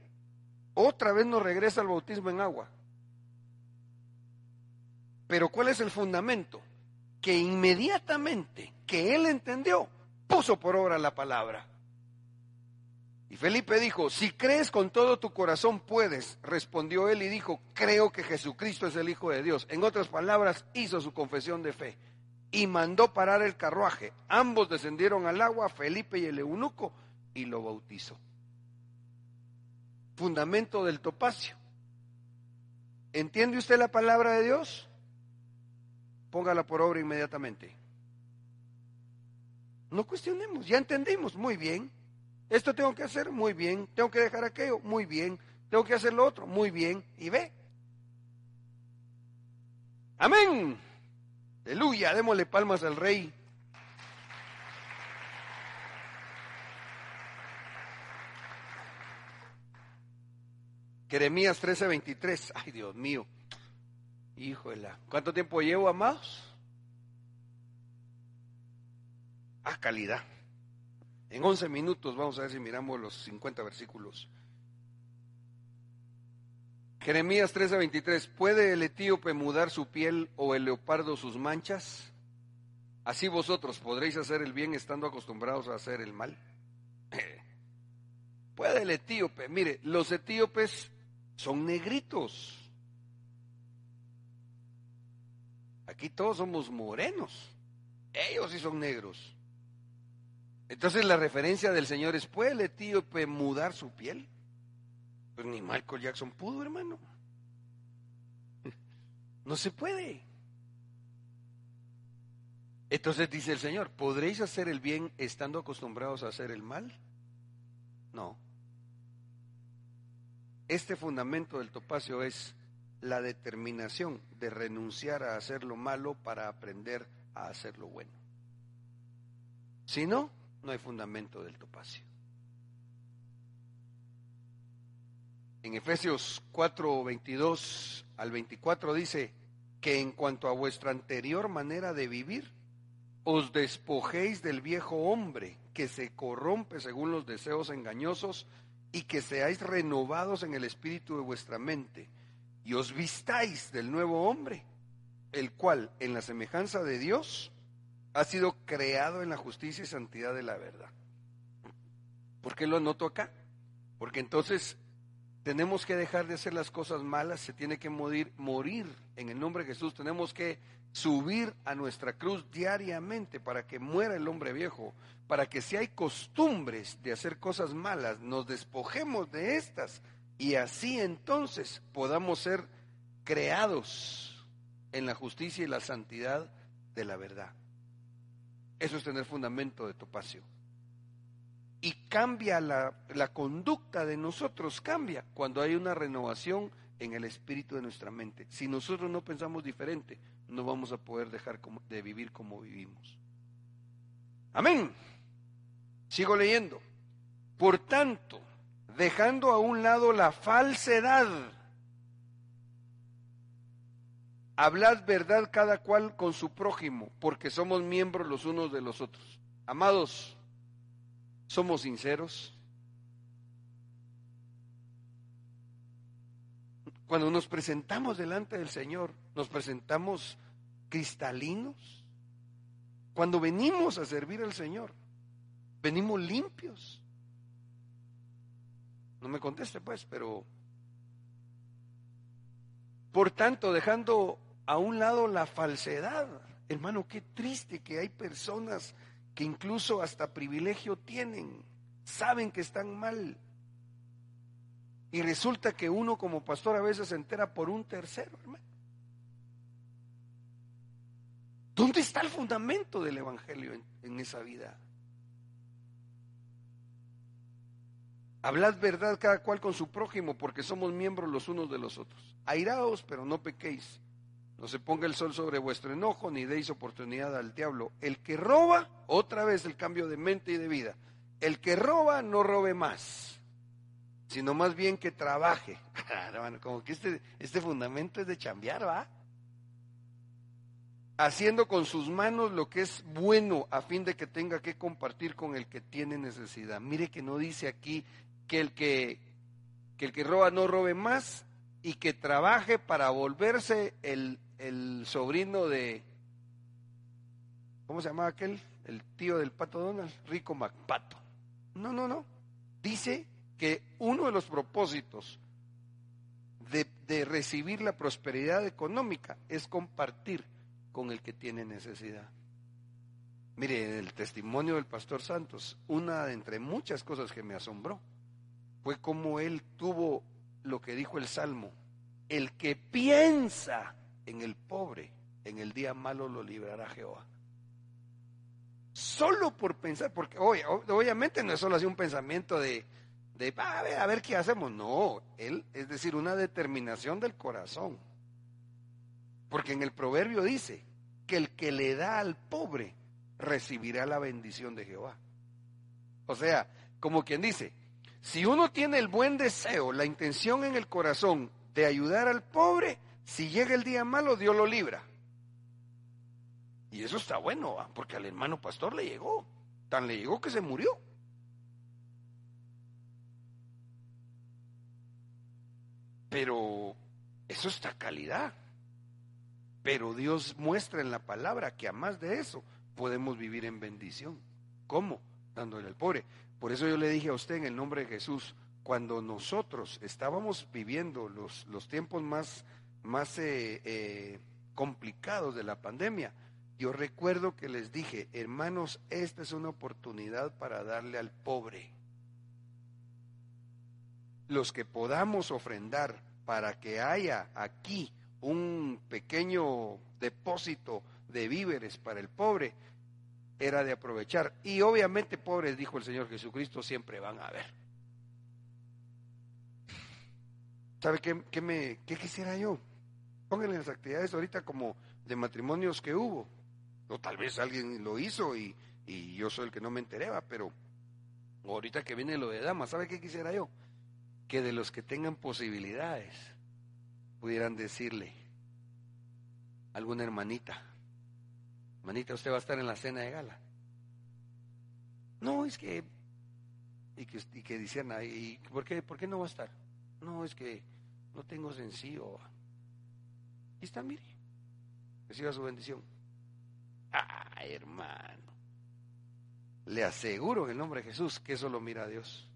otra vez nos regresa al bautismo en agua. Pero ¿cuál es el fundamento? Que inmediatamente que él entendió, puso por obra la palabra. Y Felipe dijo, si crees con todo tu corazón puedes, respondió él y dijo, creo que Jesucristo es el Hijo de Dios. En otras palabras, hizo su confesión de fe y mandó parar el carruaje. Ambos descendieron al agua, Felipe y el eunuco, y lo bautizó. Fundamento del topacio. ¿Entiende usted la palabra de Dios? póngala por obra inmediatamente. No cuestionemos, ya entendimos, muy bien. Esto tengo que hacer, muy bien. Tengo que dejar aquello, muy bien. Tengo que hacer lo otro, muy bien. Y ve. Amén. Aleluya, démosle palmas al rey. Jeremías 13:23. Ay, Dios mío. Híjole, ¿cuánto tiempo llevo, amados? Ah, calidad. En 11 minutos vamos a ver si miramos los 50 versículos. Jeremías 13 23. ¿Puede el etíope mudar su piel o el leopardo sus manchas? Así vosotros podréis hacer el bien estando acostumbrados a hacer el mal. ¿Puede el etíope? Mire, los etíopes son negritos. Aquí todos somos morenos. Ellos sí son negros. Entonces la referencia del Señor es, ¿puede el etíope mudar su piel? Pues ni Michael Jackson pudo, hermano. No se puede. Entonces dice el Señor, ¿podréis hacer el bien estando acostumbrados a hacer el mal? No. Este fundamento del topacio es la determinación de renunciar a hacer lo malo para aprender a hacer lo bueno. Si no, no hay fundamento del topacio. En Efesios 4, 22 al 24 dice que en cuanto a vuestra anterior manera de vivir, os despojéis del viejo hombre que se corrompe según los deseos engañosos y que seáis renovados en el espíritu de vuestra mente y os vistáis del nuevo hombre, el cual en la semejanza de Dios ha sido creado en la justicia y santidad de la verdad. ¿Por qué lo anoto acá? Porque entonces tenemos que dejar de hacer las cosas malas, se tiene que morir, morir en el nombre de Jesús, tenemos que subir a nuestra cruz diariamente para que muera el hombre viejo, para que si hay costumbres de hacer cosas malas, nos despojemos de estas y así entonces podamos ser creados en la justicia y la santidad de la verdad. Eso es tener fundamento de topacio. Y cambia la, la, conducta de nosotros, cambia cuando hay una renovación en el espíritu de nuestra mente. Si nosotros no pensamos diferente, no vamos a poder dejar de vivir como vivimos. Amén. Sigo leyendo. Por tanto, dejando a un lado la falsedad. Hablad verdad cada cual con su prójimo, porque somos miembros los unos de los otros. Amados, ¿somos sinceros? Cuando nos presentamos delante del Señor, nos presentamos cristalinos. Cuando venimos a servir al Señor, venimos limpios. No me conteste pues, pero... Por tanto, dejando a un lado la falsedad, hermano, qué triste que hay personas que incluso hasta privilegio tienen, saben que están mal. Y resulta que uno como pastor a veces se entera por un tercero, hermano. ¿Dónde está el fundamento del Evangelio en, esa vida? Hablad verdad cada cual con su prójimo, porque somos miembros los unos de los otros. Airaos, pero no pequéis. No se ponga el sol sobre vuestro enojo, ni deis oportunidad al diablo. El que roba, otra vez el cambio de mente y de vida. El que roba, no robe más, sino más bien que trabaje. Como que este, este fundamento es de chambear, ¿va? haciendo con sus manos lo que es bueno a fin de que tenga que compartir con el que tiene necesidad. Mire que no dice aquí que el que, que, el que roba no robe más y que trabaje para volverse el, el sobrino de, ¿cómo se llamaba aquel? El tío del pato Donald, Rico MacPato. No, no, no. Dice que uno de los propósitos de, de recibir la prosperidad económica es compartir con el que tiene necesidad. Mire, el testimonio del pastor Santos, una de entre muchas cosas que me asombró, fue como él tuvo lo que dijo el Salmo, el que piensa en el pobre, en el día malo lo librará Jehová. Solo por pensar, porque obviamente no es solo así un pensamiento de, de a, ver, a ver qué hacemos, no, él es decir, una determinación del corazón. Porque en el proverbio dice que el que le da al pobre recibirá la bendición de Jehová. O sea, como quien dice, si uno tiene el buen deseo, la intención en el corazón de ayudar al pobre, si llega el día malo, Dios lo libra. Y eso está bueno, porque al hermano pastor le llegó, tan le llegó que se murió. Pero eso está calidad. Pero Dios muestra en la palabra que a más de eso podemos vivir en bendición. ¿Cómo? Dándole al pobre. Por eso yo le dije a usted en el nombre de Jesús, cuando nosotros estábamos viviendo los, los tiempos más, más eh, eh, complicados de la pandemia, yo recuerdo que les dije, hermanos, esta es una oportunidad para darle al pobre. Los que podamos ofrendar para que haya aquí un pequeño depósito de víveres para el pobre, era de aprovechar. Y obviamente pobres, dijo el Señor Jesucristo, siempre van a haber. ¿Sabe qué, me, qué quisiera yo? Pónganle las actividades ahorita como de matrimonios que hubo. O tal vez alguien lo hizo y, y yo soy el que no me enteraba, pero ahorita que viene lo de damas, ¿sabe qué quisiera yo? Que de los que tengan posibilidades, pudieran decirle alguna hermanita, hermanita, usted va a estar en la cena de gala. No, es que, y que, y que dicen, ¿y por qué, por qué no va a estar? No, es que no tengo sencillo. Aquí está, mire, reciba su bendición. Ah, hermano, le aseguro en el nombre de Jesús que eso lo mira a Dios.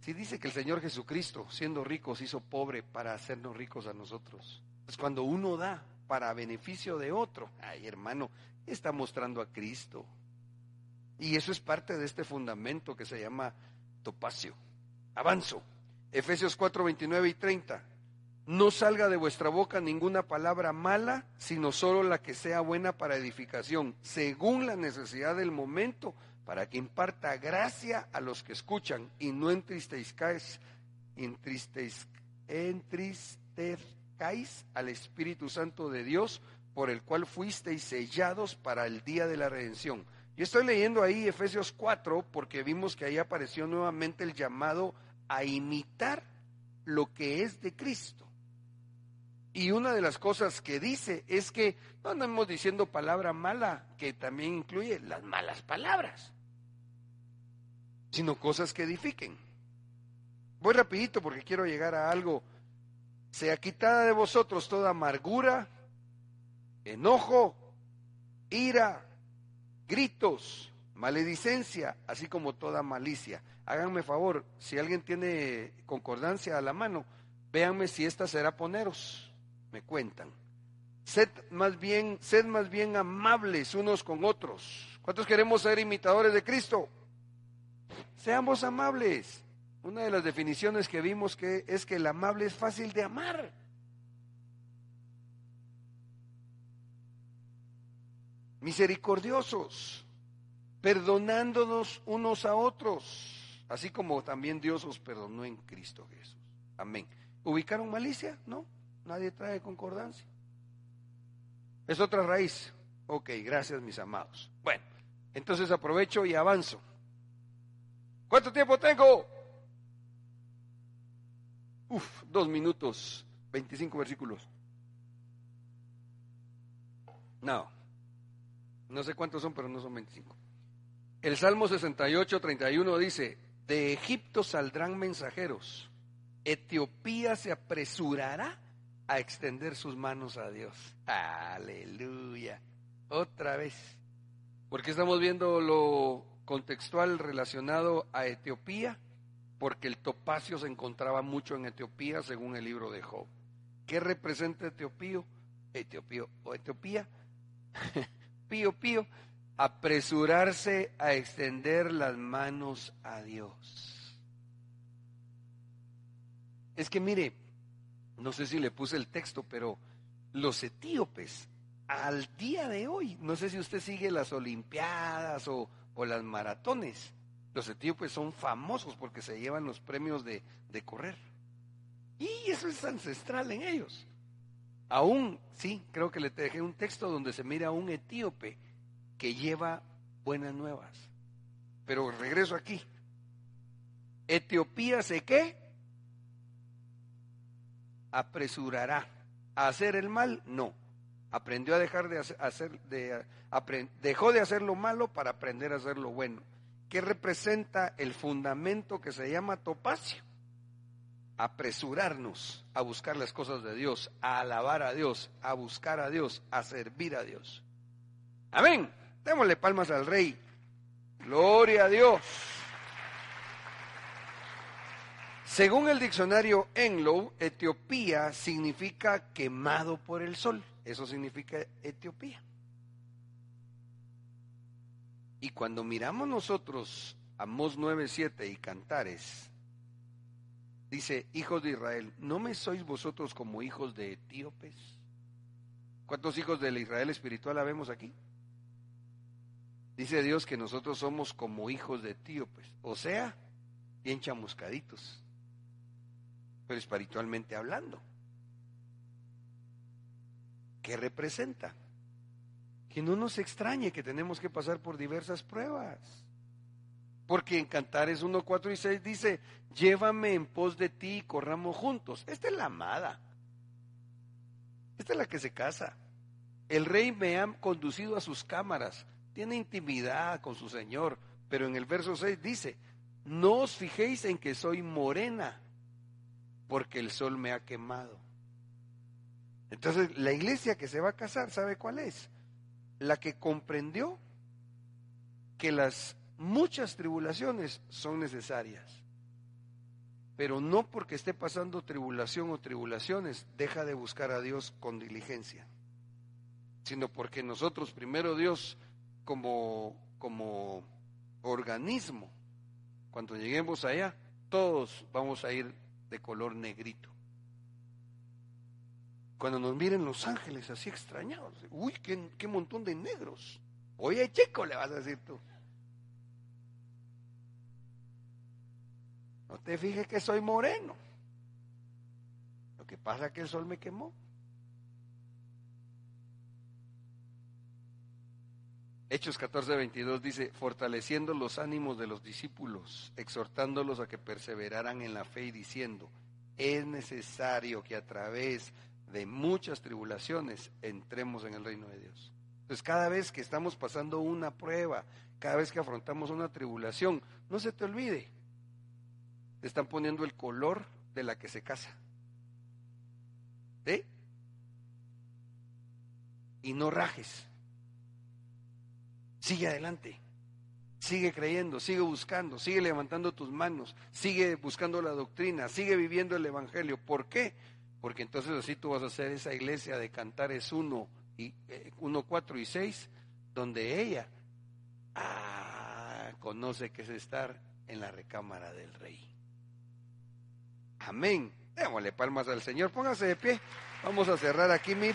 Si dice que el Señor Jesucristo, siendo rico, se hizo pobre para hacernos ricos a nosotros. Es cuando uno da para beneficio de otro. Ay, hermano, está mostrando a Cristo. Y eso es parte de este fundamento que se llama topacio. Avanzo. Efesios 4, 29 y 30. No salga de vuestra boca ninguna palabra mala, sino solo la que sea buena para edificación, según la necesidad del momento, para que imparta gracia a los que escuchan y no entristezcáis, entristezcáis al Espíritu Santo de Dios, por el cual fuisteis sellados para el día de la redención. Yo estoy leyendo ahí Efesios 4 porque vimos que ahí apareció nuevamente el llamado a imitar lo que es de Cristo. Y una de las cosas que dice es que no andamos diciendo palabra mala, que también incluye las malas palabras sino cosas que edifiquen. Voy rapidito porque quiero llegar a algo. Sea quitada de vosotros toda amargura, enojo, ira, gritos, maledicencia, así como toda malicia. Háganme favor, si alguien tiene concordancia a la mano, véanme si esta será poneros, me cuentan. Sed más bien, sed más bien amables unos con otros. ¿Cuántos queremos ser imitadores de Cristo? Seamos amables. Una de las definiciones que vimos que es que el amable es fácil de amar. Misericordiosos, perdonándonos unos a otros, así como también Dios os perdonó en Cristo Jesús. Amén. ¿Ubicaron malicia? No, nadie trae concordancia. Es otra raíz. Ok, gracias mis amados. Bueno, entonces aprovecho y avanzo. ¿Cuánto tiempo tengo? Uf, dos minutos, 25 versículos. No, no sé cuántos son, pero no son 25. El Salmo 68, 31 dice, de Egipto saldrán mensajeros, Etiopía se apresurará a extender sus manos a Dios. Aleluya. Otra vez. Porque estamos viendo lo contextual relacionado a Etiopía, porque el topacio se encontraba mucho en Etiopía según el libro de Job. ¿Qué representa Etiopía? Etiopía o Etiopía. pío, pío. Apresurarse a extender las manos a Dios. Es que mire, no sé si le puse el texto, pero los etíopes al día de hoy, no sé si usted sigue las Olimpiadas o, las maratones, los etíopes son famosos porque se llevan los premios de, de correr. Y eso es ancestral en ellos. Aún, sí, creo que le dejé un texto donde se mira a un etíope que lleva buenas nuevas. Pero regreso aquí. Etiopía se qué? apresurará a hacer el mal, no. Aprendió a dejar de hacer, de, dejó de hacer lo malo para aprender a hacer lo bueno. ¿Qué representa el fundamento que se llama topacio? Apresurarnos a buscar las cosas de Dios, a alabar a Dios, a buscar a Dios, a servir a Dios. Amén. Démosle palmas al Rey. Gloria a Dios. Según el diccionario Enlow, Etiopía significa quemado por el sol. Eso significa Etiopía. Y cuando miramos nosotros Mos 9:7 y Cantares, dice, hijos de Israel, ¿no me sois vosotros como hijos de etíopes? ¿Cuántos hijos del Israel espiritual habemos aquí? Dice Dios que nosotros somos como hijos de etíopes, o sea, bien chamuscaditos pero espiritualmente hablando. ¿Qué representa? Que no nos extrañe que tenemos que pasar por diversas pruebas. Porque en Cantares 1, 4 y 6 dice, llévame en pos de ti y corramos juntos. Esta es la amada. Esta es la que se casa. El rey me ha conducido a sus cámaras. Tiene intimidad con su Señor. Pero en el verso 6 dice, no os fijéis en que soy morena porque el sol me ha quemado. Entonces, la iglesia que se va a casar, ¿sabe cuál es? La que comprendió que las muchas tribulaciones son necesarias. Pero no porque esté pasando tribulación o tribulaciones, deja de buscar a Dios con diligencia. Sino porque nosotros, primero Dios, como, como organismo, cuando lleguemos allá, todos vamos a ir de color negrito. Cuando nos miren los ángeles así extrañados, uy, qué, qué montón de negros. Oye, chico, le vas a decir tú. No te fijes que soy moreno. Lo que pasa es que el sol me quemó. Hechos 14, 22 dice, fortaleciendo los ánimos de los discípulos, exhortándolos a que perseveraran en la fe y diciendo, es necesario que a través de muchas tribulaciones entremos en el reino de Dios. Entonces cada vez que estamos pasando una prueba, cada vez que afrontamos una tribulación, no se te olvide, te están poniendo el color de la que se casa. ¿Sí? Y no rajes. Sigue adelante. Sigue creyendo, sigue buscando, sigue levantando tus manos, sigue buscando la doctrina, sigue viviendo el Evangelio. ¿Por qué? Porque entonces así tú vas a hacer esa iglesia de Cantares 1, y, 1 4 y 6, donde ella ah, conoce que es estar en la recámara del rey. Amén. Démosle palmas al Señor. Póngase de pie. Vamos a cerrar aquí, mir.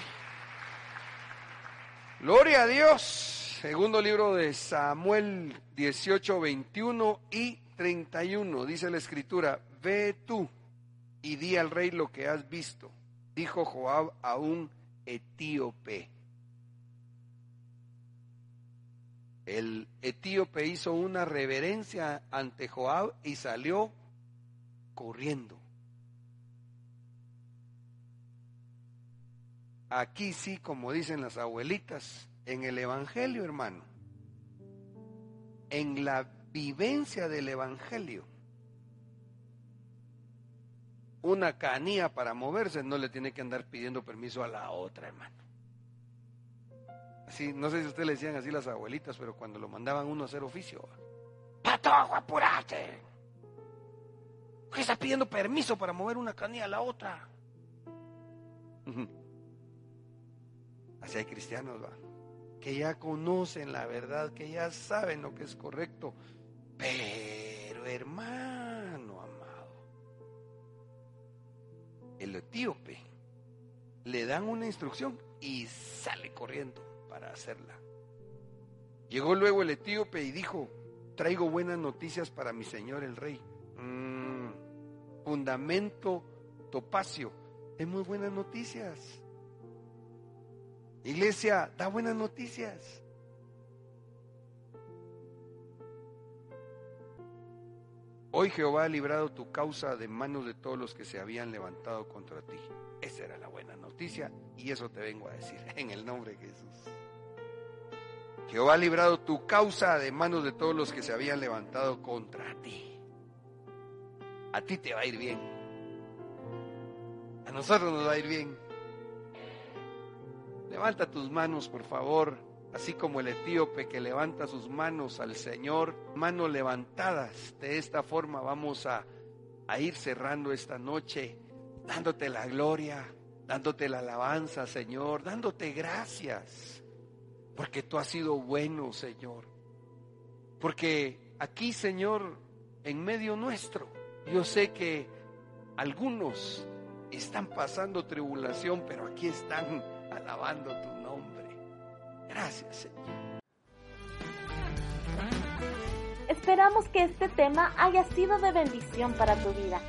Gloria a Dios. Segundo libro de Samuel 18, 21 y 31. Dice la escritura, ve tú y di al rey lo que has visto. Dijo Joab a un etíope. El etíope hizo una reverencia ante Joab y salió corriendo. Aquí sí, como dicen las abuelitas, en el Evangelio, hermano, en la vivencia del Evangelio, una canía para moverse no le tiene que andar pidiendo permiso a la otra, hermano. Así, no sé si ustedes le decían así las abuelitas, pero cuando lo mandaban uno a hacer oficio, ¡Patojo, apurate! ¿Qué está pidiendo permiso para mover una canía a la otra? Así hay cristianos, va que ya conocen la verdad, que ya saben lo que es correcto. Pero hermano amado, el etíope le dan una instrucción y sale corriendo para hacerla. Llegó luego el etíope y dijo, traigo buenas noticias para mi señor el rey. Mm, fundamento topacio, es muy buenas noticias. Iglesia, da buenas noticias. Hoy Jehová ha librado tu causa de manos de todos los que se habían levantado contra ti. Esa era la buena noticia y eso te vengo a decir en el nombre de Jesús. Jehová ha librado tu causa de manos de todos los que se habían levantado contra ti. A ti te va a ir bien. A nosotros nos va a ir bien. Levanta tus manos, por favor, así como el etíope que levanta sus manos al Señor, manos levantadas. De esta forma vamos a, a ir cerrando esta noche, dándote la gloria, dándote la alabanza, Señor, dándote gracias, porque tú has sido bueno, Señor. Porque aquí, Señor, en medio nuestro, yo sé que algunos están pasando tribulación, pero aquí están alabando tu nombre. Gracias, Señor. Esperamos que este tema haya sido de bendición para tu vida